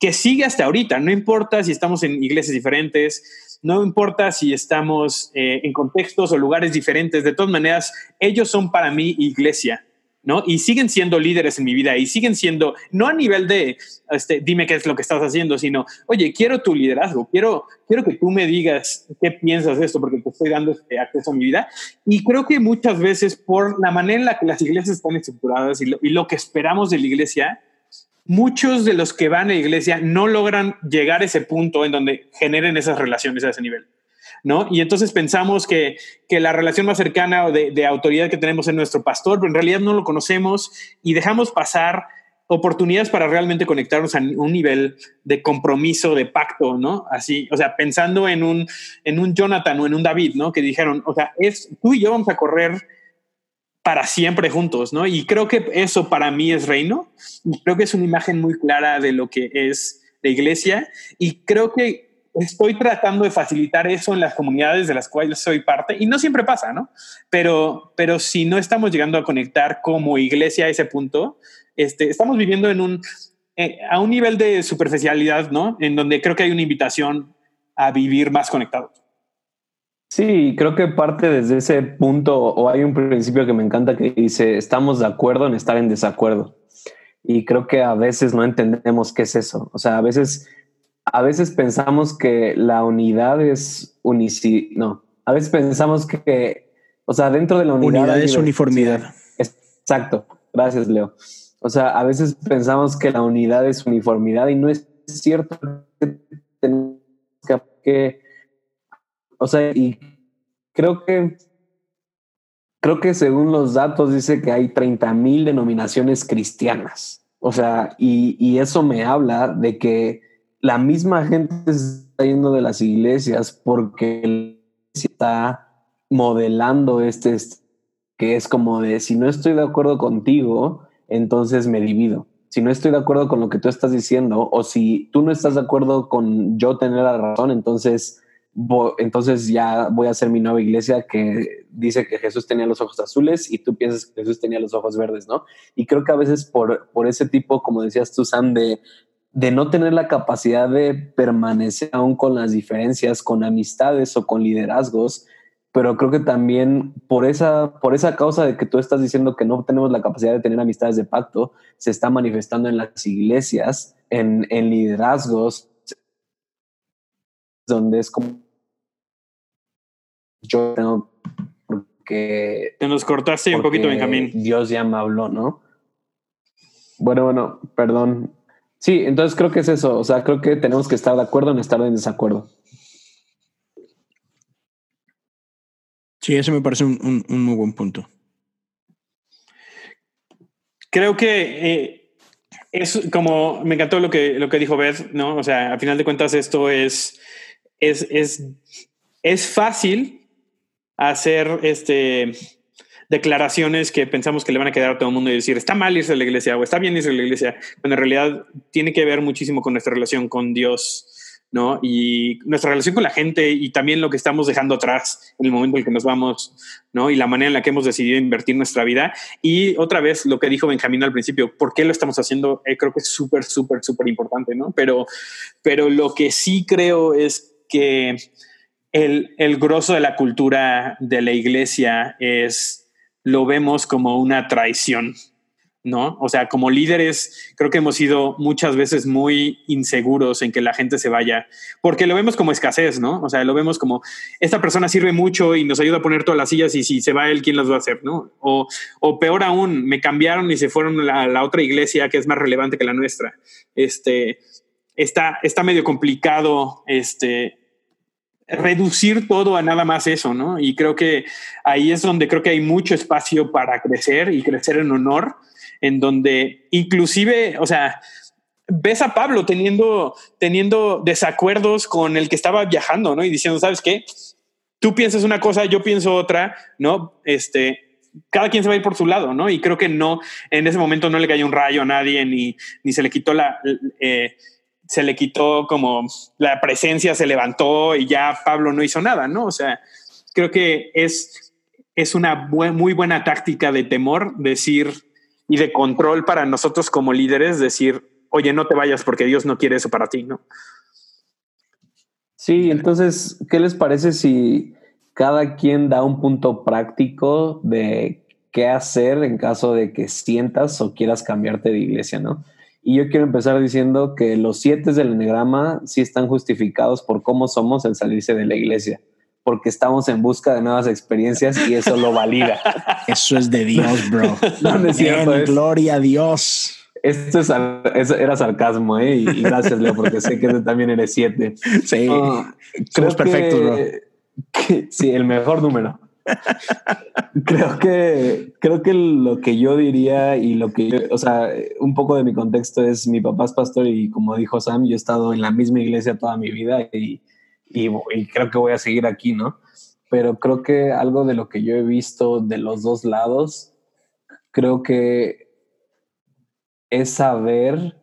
que sigue hasta ahorita. No importa si estamos en iglesias diferentes, no importa si estamos eh, en contextos o lugares diferentes, de todas maneras, ellos son para mí iglesia. ¿No? Y siguen siendo líderes en mi vida y siguen siendo, no a nivel de, este, dime qué es lo que estás haciendo, sino, oye, quiero tu liderazgo, quiero, quiero que tú me digas qué piensas de esto porque te estoy dando este acceso a mi vida. Y creo que muchas veces por la manera en la que las iglesias están estructuradas y lo, y lo que esperamos de la iglesia, muchos de los que van a la iglesia no logran llegar a ese punto en donde generen esas relaciones a ese nivel. ¿No? Y entonces pensamos que, la relación más cercana de, de autoridad que tenemos es nuestro pastor, pero en realidad no lo conocemos y dejamos pasar oportunidades para realmente conectarnos a un nivel de compromiso, de pacto, ¿no? Así, o sea, pensando en un, en un Jonathan o en un David, ¿no? Que dijeron, o sea, es tú y yo vamos a correr para siempre juntos, ¿no? Y creo que eso para mí es reino. Y creo que es una imagen muy clara de lo que es la iglesia. Y creo que estoy tratando de facilitar eso en las comunidades de las cuales soy parte y no siempre pasa, ¿no? Pero, pero si no estamos llegando a conectar como iglesia a ese punto, este, estamos viviendo en un, eh, a un nivel de superficialidad, ¿no? En donde creo que hay una invitación a vivir más conectados. Sí, creo que parte desde ese punto, o hay un principio que me encanta que dice, estamos de acuerdo en estar en desacuerdo. Y creo que a veces no entendemos qué es eso. O sea, a veces a veces pensamos que la unidad es unici no, a veces pensamos que, o sea, dentro de la unidad, unidad es uniformidad. Exacto, gracias Leo. O sea, a veces pensamos que la unidad es uniformidad y no es cierto que, o sea, y creo que creo que según los datos dice que hay 30 mil denominaciones cristianas. O sea, y, y eso me habla de que la misma gente está yendo de las iglesias porque está modelando este, que es como de si no estoy de acuerdo contigo, entonces me divido. Si no estoy de acuerdo con lo que tú estás diciendo, o si tú no estás de acuerdo con yo tener la razón, entonces, entonces ya voy a hacer mi nueva iglesia que dice que Jesús tenía los ojos azules y tú piensas que Jesús tenía los ojos verdes, ¿no? Y creo que a veces por, por ese tipo, como decías tú, Sam, de de no tener la capacidad de permanecer aún con las diferencias, con amistades o con liderazgos, pero creo que también por esa, por esa causa de que tú estás diciendo que no tenemos la capacidad de tener amistades de pacto, se está manifestando en las iglesias, en, en liderazgos, donde es como yo tengo porque... Te nos cortaste un poquito, Benjamín. Dios ya me habló, ¿no? Bueno, bueno, perdón, Sí, entonces creo que es eso. O sea, creo que tenemos que estar de acuerdo en estar en desacuerdo. Sí, ese me parece un, muy buen punto. Creo que eh, es como me encantó lo que, lo que dijo Beth, ¿no? O sea, a final de cuentas, esto es, es, es, es fácil hacer este declaraciones que pensamos que le van a quedar a todo el mundo y decir está mal irse a la iglesia o está bien irse a la iglesia, cuando en realidad tiene que ver muchísimo con nuestra relación con Dios ¿no? Y nuestra relación con la gente y también lo que estamos dejando atrás en el momento en el que nos vamos, ¿no? Y la manera en la que hemos decidido invertir nuestra vida. Y otra vez, lo que dijo Benjamín al principio, ¿por qué lo estamos haciendo? Eh, creo que es súper, súper, súper importante, ¿no? Pero, pero lo que sí creo es que el, el grosso de la cultura de la iglesia es, lo vemos como una traición, ¿no? O sea, como líderes, creo que hemos sido muchas veces muy inseguros en que la gente se vaya, porque lo vemos como escasez, ¿no? O sea, lo vemos como esta persona sirve mucho y nos ayuda a poner todas las sillas y si se va él, ¿quién las va a hacer, no? O, o peor aún, me cambiaron y se fueron a la, otra iglesia que es más relevante que la nuestra. Este, está, está medio complicado, este, reducir todo a nada más eso, ¿no? Y creo que ahí es donde creo que hay mucho espacio para crecer y crecer en honor en donde inclusive, o sea, ves a Pablo teniendo, teniendo desacuerdos con el que estaba viajando, ¿no? Y diciendo, ¿sabes qué? Tú piensas una cosa, yo pienso otra, ¿no? Este, cada quien se va a ir por su lado, ¿no? Y creo que no, en ese momento no le cayó un rayo a nadie, ni, ni se le quitó la, eh, se le quitó como la presencia, se levantó y ya Pablo no hizo nada, ¿no? O sea, creo que es, es una muy buena táctica de temor decir, y de control para nosotros como líderes decir, oye, no te vayas porque Dios no quiere eso para ti, ¿no? Sí, entonces, ¿qué les parece si cada quien da un punto práctico de qué hacer en caso de que sientas o quieras cambiarte de iglesia, ¿no? Y yo quiero empezar diciendo que los siete del enegrama sí están justificados por cómo somos el salirse de la iglesia porque estamos en busca de nuevas experiencias y eso lo valida. Eso es de Dios, bro. no, es cierto. gloria a Dios. Esto es, era sarcasmo, ¿eh? Y, gracias, Leo, porque sé que tú también eres siete. Sí. Somos perfectos, bro. sí, el mejor número. creo que creo que lo que yo diría y lo que o sea un poco de mi contexto es mi papá es pastor y como dijo Sam yo he estado en la misma iglesia toda mi vida y y, creo que voy a seguir aquí, ¿no? Pero creo que algo de lo que yo he visto de los dos lados, creo que es saber,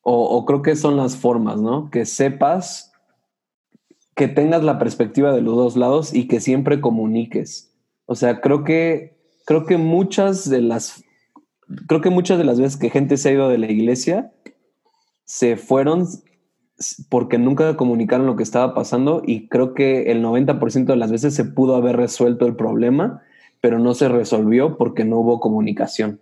o, creo que son las formas, ¿no? Que sepas, que tengas la perspectiva de los dos lados y que siempre comuniques. O sea, creo que, creo que muchas de las, creo que muchas de las veces que gente se ha ido de la iglesia, se fueron porque nunca comunicaron lo que estaba pasando y creo que el 90% de las veces se pudo haber resuelto el problema, pero no se resolvió porque no hubo comunicación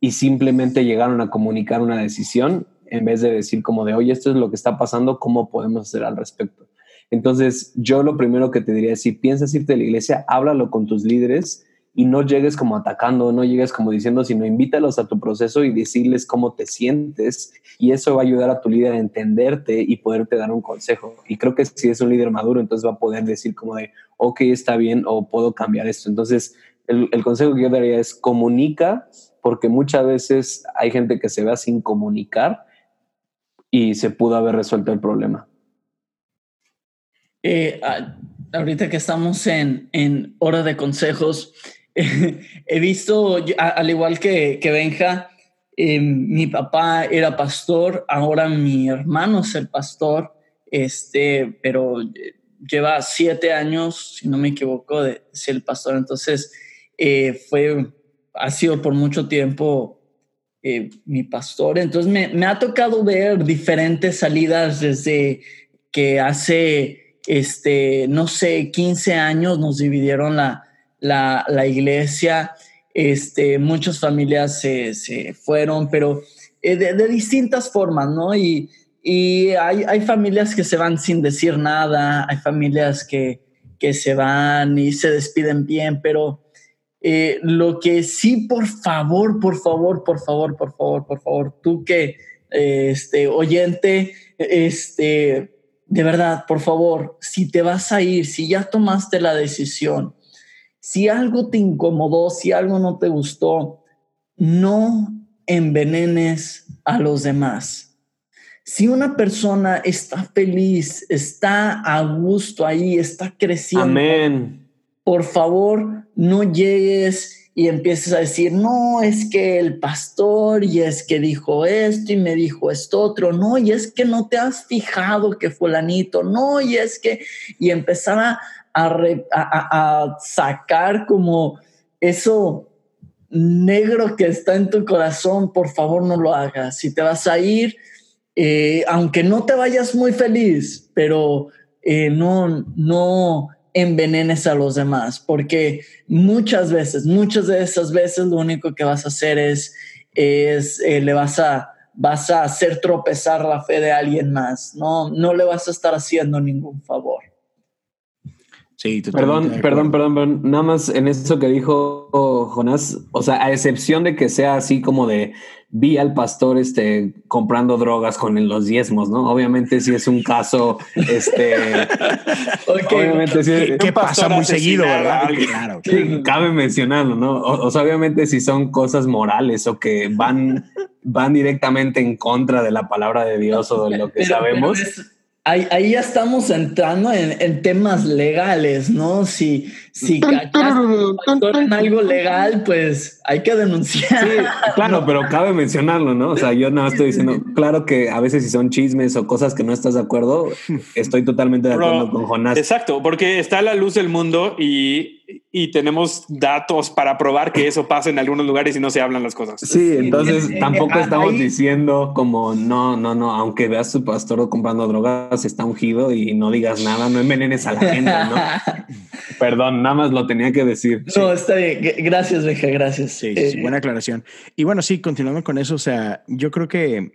y simplemente llegaron a comunicar una decisión en vez de decir como de, oye, esto es lo que está pasando, ¿cómo podemos hacer al respecto? Entonces, yo lo primero que te diría es, si piensas irte de la iglesia, háblalo con tus líderes y no llegues como atacando, no llegues como diciendo, sino invítalos a tu proceso y decirles cómo te sientes y eso va a ayudar a tu líder a entenderte y poderte dar un consejo. Y creo que si es un líder maduro, entonces va a poder decir como de, ok, está bien o puedo cambiar esto. Entonces, el, consejo que yo daría es comunica, porque muchas veces hay gente que se va sin comunicar y se pudo haber resuelto el problema. Eh, ah, ahorita que estamos en, en hora de consejos, he visto, al igual que, que Benja, eh, mi papá era pastor, ahora mi hermano es el pastor, este, pero lleva siete años, si no me equivoco, de ser el pastor. Entonces, eh, fue, ha sido por mucho tiempo eh, mi pastor. Entonces, me, me, ha tocado ver diferentes salidas desde que hace, este, no sé, 15 años nos dividieron la, la, la iglesia, este, muchas familias se, se fueron, pero eh, de, de, distintas formas, ¿no? Y, y hay, hay, familias que se van sin decir nada, hay familias que, que se van y se despiden bien, pero eh, lo que sí, por favor, por favor, por favor, por favor, por favor, tú que, eh, este, oyente, este, de verdad, por favor, si te vas a ir, si ya tomaste la decisión, si algo te incomodó, si algo no te gustó, no envenenes a los demás. Si una persona está feliz, está a gusto ahí, está creciendo, Amén. por favor, no llegues y empieces a decir, no, es que el pastor y es que dijo esto y me dijo esto otro, no, y es que no te has fijado que fulanito, no, y es que, y empezar a, a, sacar como eso negro que está en tu corazón, por favor no lo hagas. Si te vas a ir, eh, aunque no te vayas muy feliz, pero eh, no, no, envenenes a los demás, porque muchas veces, muchas de esas veces lo único que vas a hacer es, es eh, le vas a, vas a hacer tropezar la fe de alguien más, no, no le vas a estar haciendo ningún favor. Sí, perdón, perdón, perdón, perdón, nada más en eso que dijo Jonás, o sea, a excepción de que sea así como de vi al pastor este, comprando drogas con los diezmos, ¿no? Obviamente si es un caso, este, obviamente sí, ¿Qué pasa muy seguido, ¿verdad? Claro, sí, cabe mencionarlo, ¿no? O, sea, obviamente si son cosas morales o que van, van directamente en contra de la palabra de Dios o de lo que sabemos. Ahí, ahí, ya estamos entrando en, en, temas legales, ¿no? Si, si en algo legal, pues hay que denunciar. Sí, claro, pero cabe mencionarlo, ¿no? O sea, yo nada estoy diciendo, claro que a veces si son chismes o cosas que no estás de acuerdo, estoy totalmente de acuerdo con Jonás. Exacto, porque está a la luz del mundo y y tenemos datos para probar que eso pasa en algunos lugares y no se hablan las cosas. Sí, entonces tampoco estamos diciendo como no, no, no, aunque veas tu pastor comprando drogas, está ungido y no digas nada, no envenenes a la gente, ¿no? Perdón, nada más lo tenía que decir. No, está bien. Gracias, Beja, gracias. Sí, eh, buena aclaración. Y bueno, sí, continuando con eso, o sea, yo creo que eh,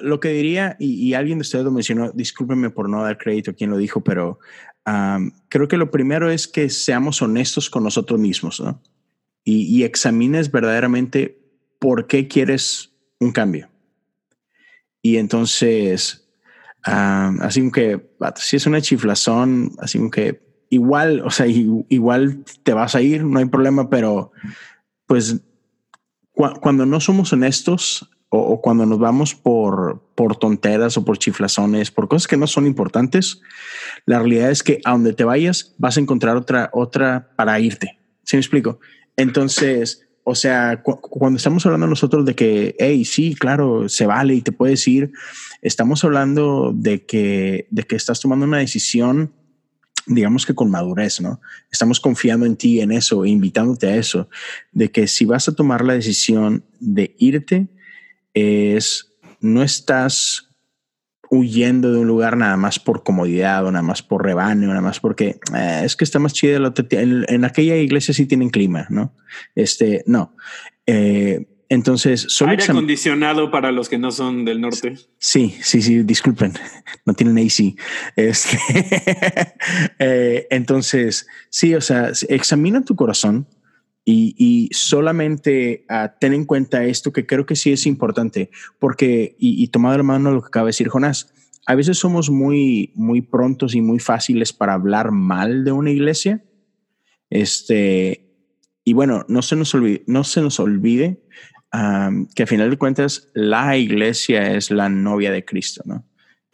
lo que diría, y, y, alguien de ustedes lo mencionó, discúlpenme por no dar crédito a quien lo dijo, pero creo que lo primero es que seamos honestos con nosotros mismos ¿no? y, examines verdaderamente por qué quieres un cambio. Y entonces, así que si es una chiflazón, así que igual, o sea, igual te vas a ir, no hay problema, pero pues cuando no somos honestos, o, cuando nos vamos por, por tonteras o por chiflazones, por cosas que no son importantes, la realidad es que a donde te vayas vas a encontrar otra, otra para irte. ¿Sí me explico? Entonces, o sea, cuando estamos hablando nosotros de que, hey, sí, claro, se vale y te puedes ir, estamos hablando de que, de que estás tomando una decisión digamos que con madurez, ¿no? Estamos confiando en ti, en eso, e invitándote a eso, de que si vas a tomar la decisión de irte, es no estás huyendo de un lugar nada más por comodidad o nada más por rebaño, nada más porque eh, es que está más chido. En, en, aquella iglesia sí tienen clima, ¿no? Este, no. Eh, entonces, solo aire acondicionado para los que no son del norte. Sí, sí, sí, disculpen, no tienen AC. Este, eh, entonces, sí, o sea, examina tu corazón, y, solamente uh, ten en cuenta esto que creo que sí es importante, porque, y, y tomado la mano lo que acaba de decir Jonás, a veces somos muy, muy prontos y muy fáciles para hablar mal de una iglesia. Este, y bueno, no se nos olvide, no se nos olvide que a final de cuentas la iglesia es la novia de Cristo, ¿no?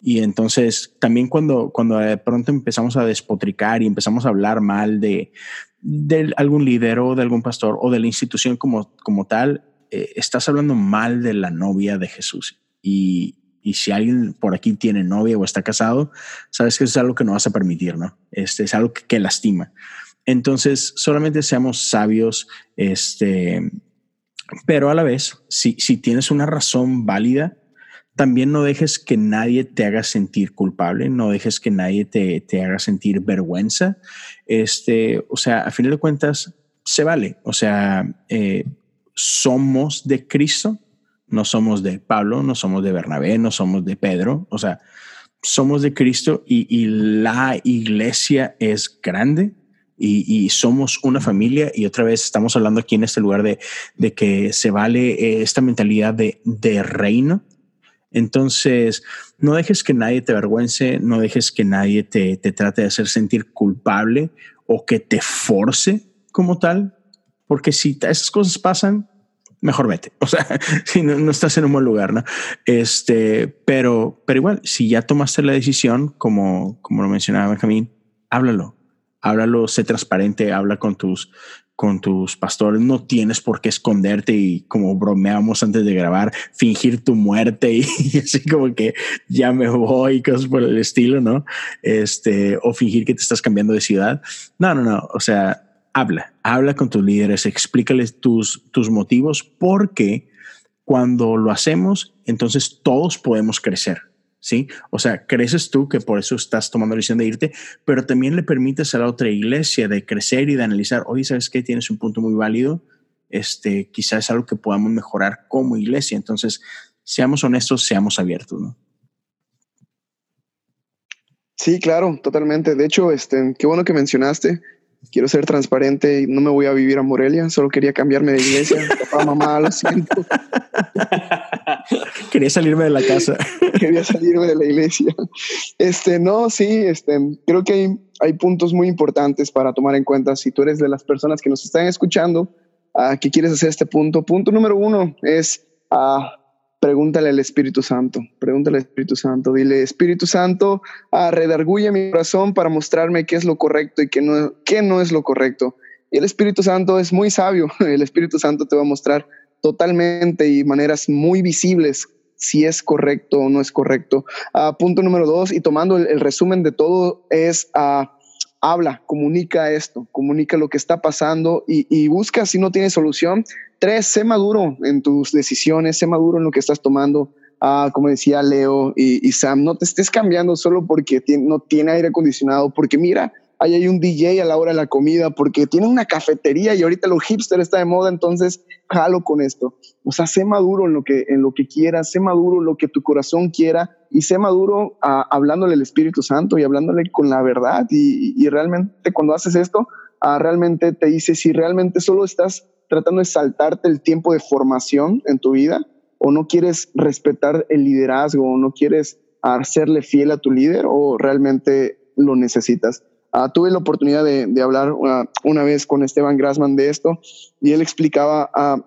Y entonces también cuando, cuando de pronto empezamos a despotricar y empezamos a hablar mal de, de algún líder o de algún pastor o de la institución como, como tal, eh, estás hablando mal de la novia de Jesús. Y, y, si alguien por aquí tiene novia o está casado, sabes que es algo que no vas a permitir, ¿no? Este es algo que, lastima. Entonces, solamente seamos sabios, este, pero a la vez, si, si tienes una razón válida, también no dejes que nadie te haga sentir culpable, no dejes que nadie te, te haga sentir vergüenza. Este, o sea, a fin de cuentas, se vale. O sea, eh, somos de Cristo, no somos de Pablo, no somos de Bernabé, no somos de Pedro. O sea, somos de Cristo y, y la iglesia es grande. Y, y, somos una familia y otra vez estamos hablando aquí en este lugar de, de que se vale eh, esta mentalidad de, de reino, entonces, no dejes que nadie te avergüence, no dejes que nadie te, trate de hacer sentir culpable o que te force como tal, porque si esas cosas pasan, mejor vete. O sea, si no, estás en un buen lugar, ¿no? Este, pero, pero igual, si ya tomaste la decisión, como, como lo mencionaba Benjamín, háblalo. Háblalo, sé transparente, habla con tus, con tus pastores, no tienes por qué esconderte y como bromeamos antes de grabar, fingir tu muerte y, así como que ya me voy y cosas por el estilo, ¿no? Este, o fingir que te estás cambiando de ciudad. No, no, no, o sea, habla, habla con tus líderes, explícales tus, tus motivos porque cuando lo hacemos, entonces todos podemos crecer. ¿Sí? O sea, creces tú, que por eso estás tomando la decisión de irte, pero también le permites a la otra iglesia de crecer y de analizar, oye, ¿sabes qué? Tienes un punto muy válido, este, quizás es algo que podamos mejorar como iglesia. Entonces, seamos honestos, seamos abiertos, ¿no? Sí, claro, totalmente. De hecho, este, qué bueno que mencionaste quiero ser transparente y no me voy a vivir a Morelia, solo quería cambiarme de iglesia. Papá, mamá, lo siento. Quería salirme de la casa. Quería salirme de la iglesia. Este, no, sí, este, creo que hay, hay puntos muy importantes para tomar en cuenta si tú eres de las personas que nos están escuchando, uh, que quieres hacer este punto. Punto número uno es uh, pregúntale al Espíritu Santo, pregúntale al Espíritu Santo, dile, Espíritu Santo, ah, redarguye mi corazón para mostrarme qué es lo correcto y qué no, qué no es lo correcto. Y el Espíritu Santo es muy sabio, el Espíritu Santo te va a mostrar totalmente y maneras muy visibles si es correcto o no es correcto. Ah, punto número dos, y tomando el, resumen de todo, es... Uh, habla, comunica esto, comunica lo que está pasando y, busca si no tiene solución. Tres, sé maduro en tus decisiones, sé maduro en lo que estás tomando. Ah, como decía Leo y, y, Sam, no te estés cambiando solo porque no tiene aire acondicionado, porque mira, ahí hay un DJ a la hora de la comida porque tiene una cafetería y ahorita lo hipster está de moda, entonces jalo con esto. O sea, sé maduro en lo que, en lo que quieras, sé maduro lo que tu corazón quiera y sé maduro uh, hablándole al Espíritu Santo y hablándole con la verdad. Y, y realmente cuando haces esto, uh, realmente te dice si realmente solo estás tratando de saltarte el tiempo de formación en tu vida o no quieres respetar el liderazgo o no quieres hacerle fiel a tu líder o realmente lo necesitas. Uh, tuve la oportunidad de, de hablar una, una, vez con Esteban Grassman de esto y él explicaba, uh,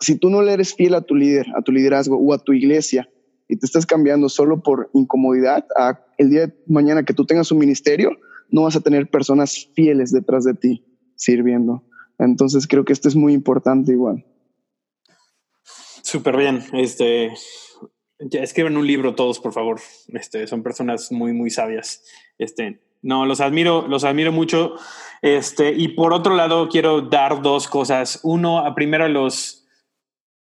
si tú no le eres fiel a tu líder, a tu liderazgo o a tu iglesia y te estás cambiando solo por incomodidad, uh, el día de mañana que tú tengas un ministerio, no vas a tener personas fieles detrás de ti sirviendo. Entonces creo que esto es muy importante igual. Súper bien. Este, escriban un libro todos, por favor. Este, son personas muy, muy sabias. Este, no, los admiro, los admiro mucho. Este, y por otro lado, quiero dar dos cosas. Uno, a primero a los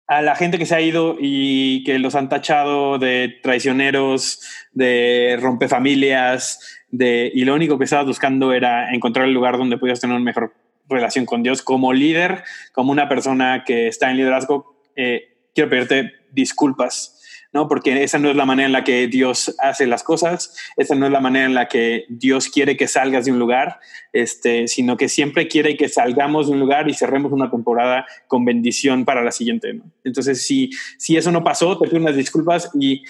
a la gente que se ha ido y que los han tachado de traicioneros, de rompefamilias, de y lo único que estabas buscando era encontrar el lugar donde pudieras tener una mejor relación con Dios como líder, como una persona que está en liderazgo. Eh, quiero pedirte disculpas ¿no? Porque esa no es la manera en la que Dios hace las cosas, esa no es la manera en la que Dios quiere que salgas de un lugar, este, sino que siempre quiere que salgamos de un lugar y cerremos una temporada con bendición para la siguiente. Entonces, si, si eso no pasó, te pido unas disculpas y,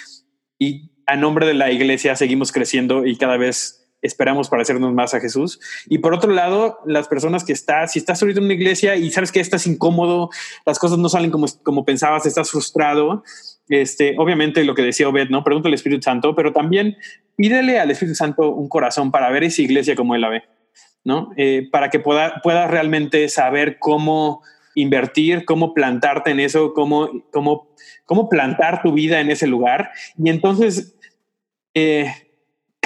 y a nombre de la iglesia seguimos creciendo y cada vez esperamos parecernos más a Jesús. Y por otro lado, las personas que estás, si estás ahorita en una iglesia y sabes que estás incómodo, las cosas no salen como, como pensabas, estás frustrado, este, obviamente lo que decía Obed, ¿no? Pregunta al Espíritu Santo, pero también pídele al Espíritu Santo un corazón para ver esa iglesia como él la ve, ¿no? Eh, para que pueda, realmente saber cómo invertir, cómo plantarte en eso, cómo, cómo, cómo plantar tu vida en ese lugar. Y entonces, eh,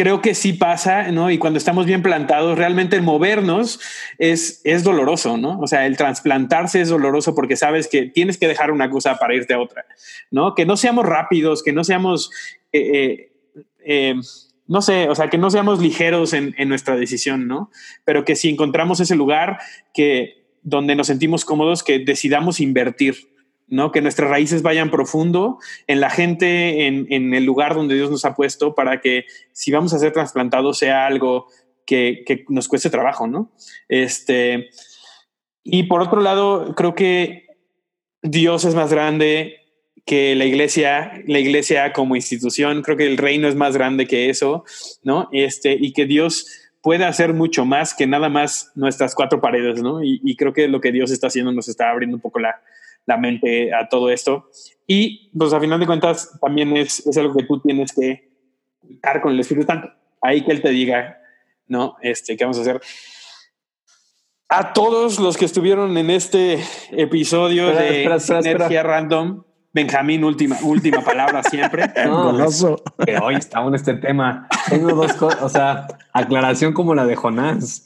creo que sí pasa, ¿no? Y cuando estamos bien plantados, realmente el movernos es, es doloroso, ¿no? O sea, el trasplantarse es doloroso porque sabes que tienes que dejar una cosa para irte a otra, ¿no? Que no seamos rápidos, que no seamos, eh, eh, eh, no sé, o sea, que no seamos ligeros en, en, nuestra decisión, ¿no? Pero que si encontramos ese lugar que donde nos sentimos cómodos, que decidamos invertir, ¿no? Que nuestras raíces vayan profundo en la gente, en, el lugar donde Dios nos ha puesto, para que si vamos a ser trasplantados sea algo que, nos cueste trabajo, ¿no? Este, y por otro lado, creo que Dios es más grande que la iglesia, la iglesia como institución, creo que el reino es más grande que eso, ¿no? Este, y que Dios puede hacer mucho más que nada más nuestras cuatro paredes, ¿no? Y creo que lo que Dios está haciendo nos está abriendo un poco la, la mente a todo esto. Y pues a final de cuentas también es, es algo que tú tienes que dar con el Espíritu Santo. Ahí que Él te diga, ¿no? Este, ¿qué vamos a hacer? A todos los que estuvieron en este episodio Espera, de espera, espera, espera. Energía Random, Benjamín, última, última palabra siempre. No, Goloso. que hoy estamos en este tema. Tengo dos cosas, o sea, aclaración como la de Jonás.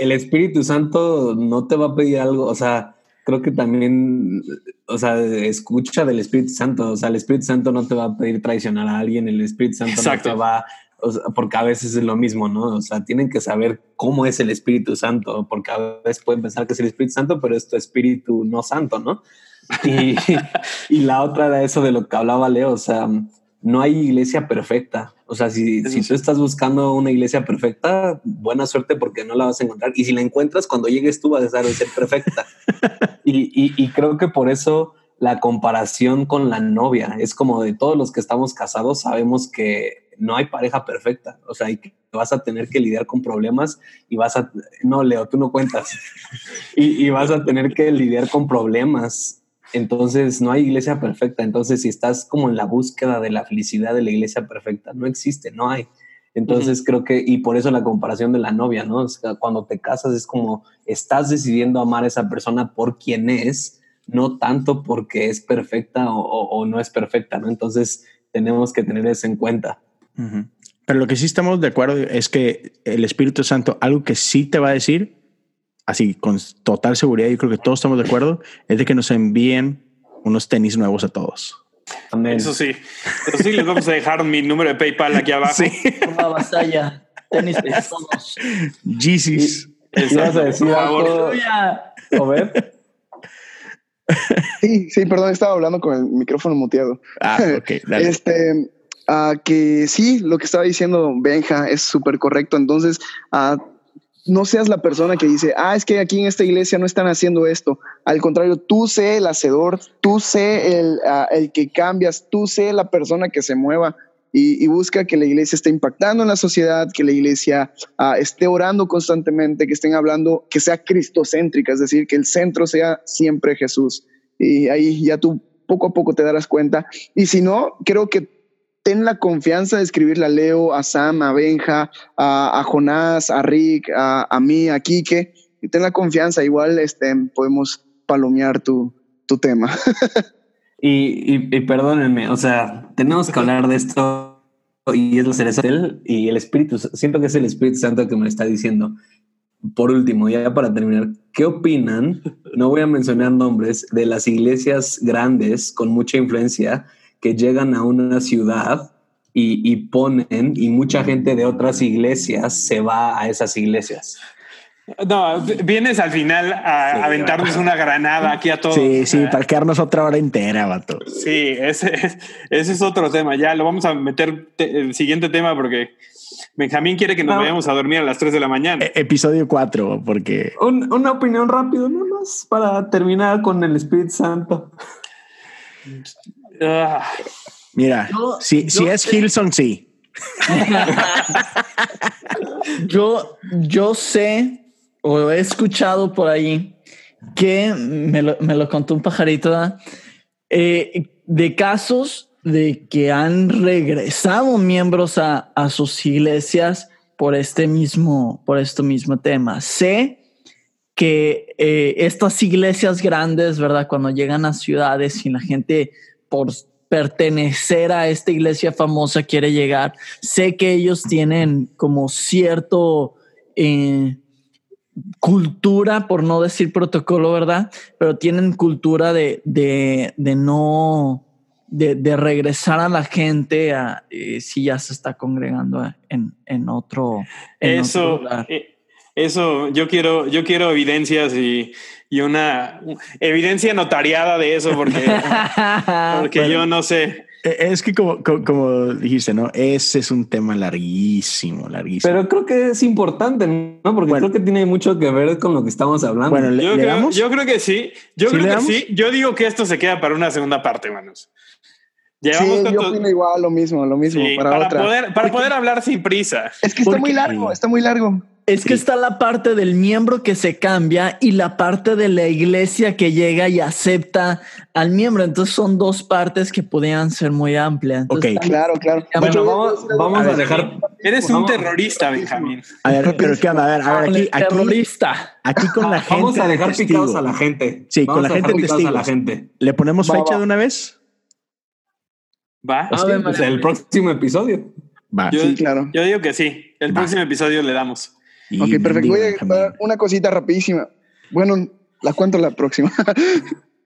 El Espíritu Santo no te va a pedir algo, o sea, creo que también, o sea, escucha del Espíritu Santo, o sea, el Espíritu Santo no te va a pedir traicionar a alguien, el Espíritu Santo Exacto. no te va, o sea, porque a veces es lo mismo, ¿no? O sea, tienen que saber cómo es el Espíritu Santo, porque a veces pueden pensar que es el Espíritu Santo, pero es tu Espíritu no santo, ¿no? Y, y la otra era eso de lo que hablaba Leo, o sea, no hay iglesia perfecta. O sea, si, si tú estás buscando una iglesia perfecta, buena suerte porque no la vas a encontrar. Y si la encuentras, cuando llegues tú vas a dejar de ser perfecta. y, y- y creo que por eso la comparación con la novia es como de todos los que estamos casados sabemos que no hay pareja perfecta. O sea, que vas a tener que lidiar con problemas y vas a... No, Leo, tú no cuentas. y, y vas a tener que lidiar con problemas entonces no hay iglesia perfecta. Entonces, si estás como en la búsqueda de la felicidad de la iglesia perfecta, no existe, no hay. Entonces creo que, y por eso la comparación de la novia, ¿no? O sea, cuando te casas es como estás decidiendo amar a esa persona por quien es, no tanto porque es perfecta o, o- o no es perfecta, ¿no? Entonces tenemos que tener eso en cuenta. Pero lo que sí estamos de acuerdo es que el Espíritu Santo, algo que sí te va a decir, así con total seguridad, yo creo que todos estamos de acuerdo, es de que nos envíen unos tenis nuevos a todos. Amén. Eso sí. Eso sí, les vamos a dejar mi número de PayPal aquí abajo. Toma vasalla. Tenis para todos. Jesus. ¿Ibas a decir algo? Sí, sí, perdón, estaba hablando con el micrófono muteado. Ah, ok, dale. Este, ah, que sí, lo que estaba diciendo Benja es súper correcto. Entonces, ah, no seas la persona que dice, ah, es que aquí en esta iglesia no están haciendo esto. Al contrario, tú sé el hacedor, tú sé el, ah, el que cambias, tú sé la persona que se mueva y, busca que la iglesia esté impactando en la sociedad, que la iglesia ah, esté orando constantemente, que estén hablando, que sea cristocéntrica, es decir, que el centro sea siempre Jesús. Y ahí ya tú poco a poco te darás cuenta. Y si no, creo que ten la confianza de escribirle a Leo, a Sam, a Benja, a, Jonás, a Rick, a, mí, a Quique. Y ten la confianza, igual este, podemos palomear tu, tu tema. Y, y, y perdónenme, o sea, tenemos que hablar de esto y es la cereza del y el Espíritu, siento que es el Espíritu Santo que me está diciendo. Por último, ya para terminar, ¿qué opinan? No voy a mencionar nombres de las iglesias grandes con mucha influencia que llegan a una ciudad y, y ponen y mucha gente de otras iglesias se va a esas iglesias. No, vienes al final a Sí, aventarnos bueno. una granada aquí a todos. Sí, sí, quedarnos otra hora entera, vato. Sí, ese, es- ese es otro tema. Ya lo vamos a meter te- el siguiente tema porque Benjamín quiere que nos No. vayamos a dormir a las 3 de la mañana. E- episodio 4, porque Un- una opinión rápido, nada más para terminar con el Espíritu Santo. Ah, mira, Yo- si, yo si es sé- Hilson, sí. Yo, yo sé o he escuchado por ahí que me lo, me lo contó un pajarito. Eh, de casos de que han regresado miembros a, a sus iglesias por este mismo, por este mismo tema. Sé que eh, estas iglesias grandes, ¿verdad? Cuando llegan a ciudades y la gente por pertenecer a esta iglesia famosa quiere llegar, sé que ellos tienen como cierto eh, cultura, por no decir protocolo, ¿verdad? Pero tienen cultura de, de, de no, de, de regresar a la gente a, eh, si ya se está congregando en, en otro. en eso, otro lugar. eh, eso, yo quiero, yo quiero evidencias y, y una evidencia notariada de eso porque, porque Bueno. yo no sé. E- Es que como, como, como dijiste, ¿no? Ese es un tema larguísimo, larguísimo. Pero creo que es importante, ¿no? Porque Bueno. creo que tiene mucho que ver con lo que estamos hablando. bueno, ¿le, Yo le creo, yo que sí. Yo ¿Sí creo que damos? sí. Yo digo que esto se queda para una segunda parte, manos. Sí, Llevamos yo cuánto- opino igual, lo mismo, lo mismo, sí, para, para, otra. poder, para poder hablar sin prisa. Es que está muy largo, está muy largo. Es que está la parte del miembro que se cambia y la parte de la iglesia que llega y acepta al miembro. Entonces son dos partes que podrían ser muy amplias. Entonces, Ok. Claro, claro. Bueno, a vamos, a dejar. Eres un terrorista, Benjamín. A ver, pero ¿qué onda? A ver, a ver, aquí, aquí, terrorista. aquí con la gente. Vamos a dejar testigo. picados a la gente. Sí, Vamos con la gente a la testigos. gente. ¿Le ponemos Va, fecha va. de una vez? ¿Va? Pues sí, pues el próximo episodio. Va. Yo, Sí, claro. yo digo que sí. El Va. próximo episodio le damos. Y Ok, perfecto. Voy a dar una cosita rapidísima. Bueno, la cuento la próxima.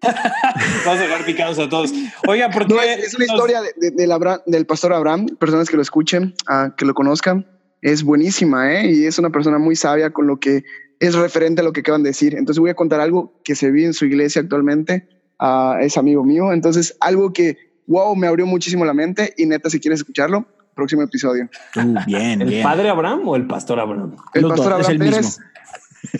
Vamos a dejar picados a todos. Oiga, ¿por qué? No, es, es una historia de- de- del pastor Abraham. Personas que lo escuchen, ah, que lo conozcan. Es buenísima, ¿eh? Y es una persona muy sabia con lo que es referente a lo que acaban de decir. Entonces voy a contar algo que se vive en su iglesia actualmente. Ah, es amigo mío. Entonces, algo que, wow, me abrió muchísimo la mente. Y neta, si quieres escucharlo, próximo episodio. Uh, bien, ¿El bien. padre Abraham o el pastor Abraham? El Los pastor dos, es Abraham el Pérez. mismo.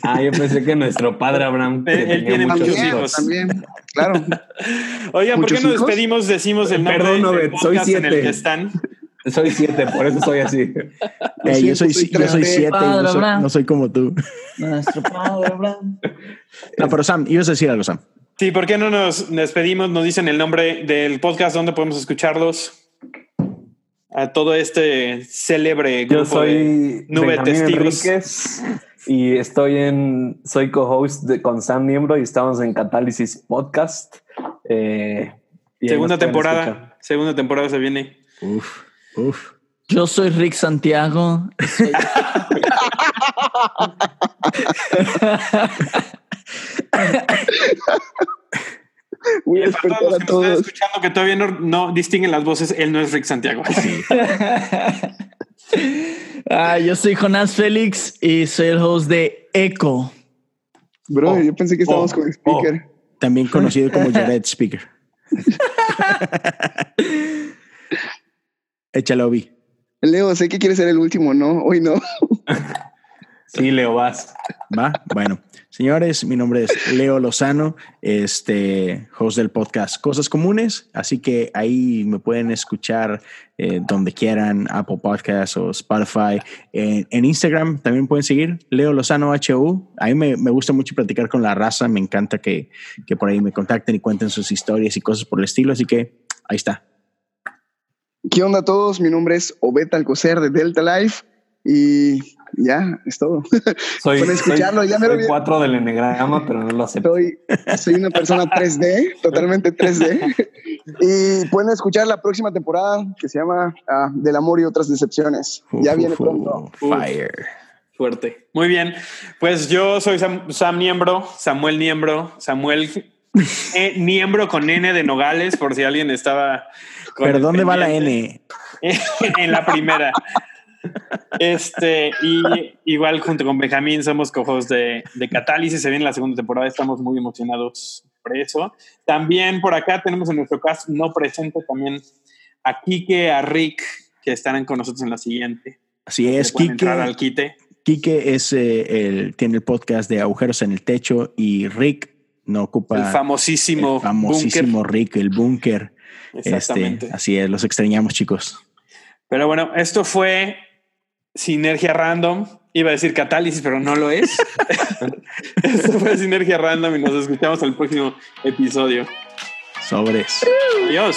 Ah, yo pensé que nuestro padre Abraham. Él- tiene muchos También, hijos. también, claro. Oiga, ¿por qué ¿Muchos nos despedimos? Decimos el nombre Perdón, del Obed, soy podcast en el siete. que están. Soy siete, por eso soy así. Eh, yo soy, soy yo soy 3D. siete, Padre no soy, Abraham. no soy como tú. Nuestro padre Abraham. No, pero Sam, ibas a decir algo, Sam. Sí, ¿por qué no nos despedimos? Nos dicen el nombre del podcast, dónde podemos escucharlos. A todo este célebre grupo Yo soy de nube testigos. Enríquez y estoy en, soy co-host de- con Sam Miembro y estamos en Catálisis Podcast. Eh, y Segunda temporada. escuchar. Segunda temporada se viene. Uf, uf. Yo soy Rick Santiago. Soy- Voy a Y para despertar todos los a que nos están escuchando que todavía no, no distinguen las voces, él no es Rick Santiago. Ah, yo soy Jonás Félix y soy el host de Echo. Bro, Oh, yo pensé que estábamos oh, con speaker. También conocido como Jared Speaker. Échalo, Obi. Leo, sé que quieres ser el último, ¿no? Hoy no. Sí, Leo, vas. ¿Va? Bueno, señores, mi nombre es Leo Lozano, este host del podcast Cosas Comunes, así que ahí me pueden escuchar eh, donde quieran, Apple Podcasts o Spotify. En, en Instagram también pueden seguir Leo Lozano HU. A mí me, me gusta mucho platicar con la raza, me encanta que, que por ahí me contacten y cuenten sus historias y cosas por el estilo, así que ahí está. ¿Qué onda a todos? Mi nombre es Obed Alcocer de Delta Life y ya, es todo. Soy, Pueden escucharlo, soy- ya me lo soy vi. cuatro del enegrama, pero no lo acepto. Soy, soy una persona 3D, totalmente 3D. Y pueden escuchar la próxima temporada que se llama ah, Del amor y otras decepciones. Ya Uf, viene pronto. uf, Fire. Fuerte. Muy bien. Pues yo soy Sam, Sam Niembro, Samuel Niembro, Samuel eh, Niembro con N de Nogales, por si alguien estaba. con Pero ¿dónde va la. N? en la primera. Este, y igual junto con Benjamín somos cojos de, de Catálisis, se viene la segunda temporada, estamos muy emocionados por eso. También por acá tenemos en nuestro cast no presente también a Kike, a Rick, que estarán con nosotros en la siguiente. Así es, pueden entrar al Kike. quite. Quique es eh, el, tiene el podcast de Agujeros en el Techo y Rick no ocupa El famosísimo, el famosísimo Rick, el búnker. búnker. Exactamente. Este, así es, los extrañamos, chicos. Pero bueno, esto fue Sinergia Random. Iba a decir catálisis, pero no lo es. esto fue Sinergia Random y nos escuchamos al próximo episodio. Sobres. Adiós.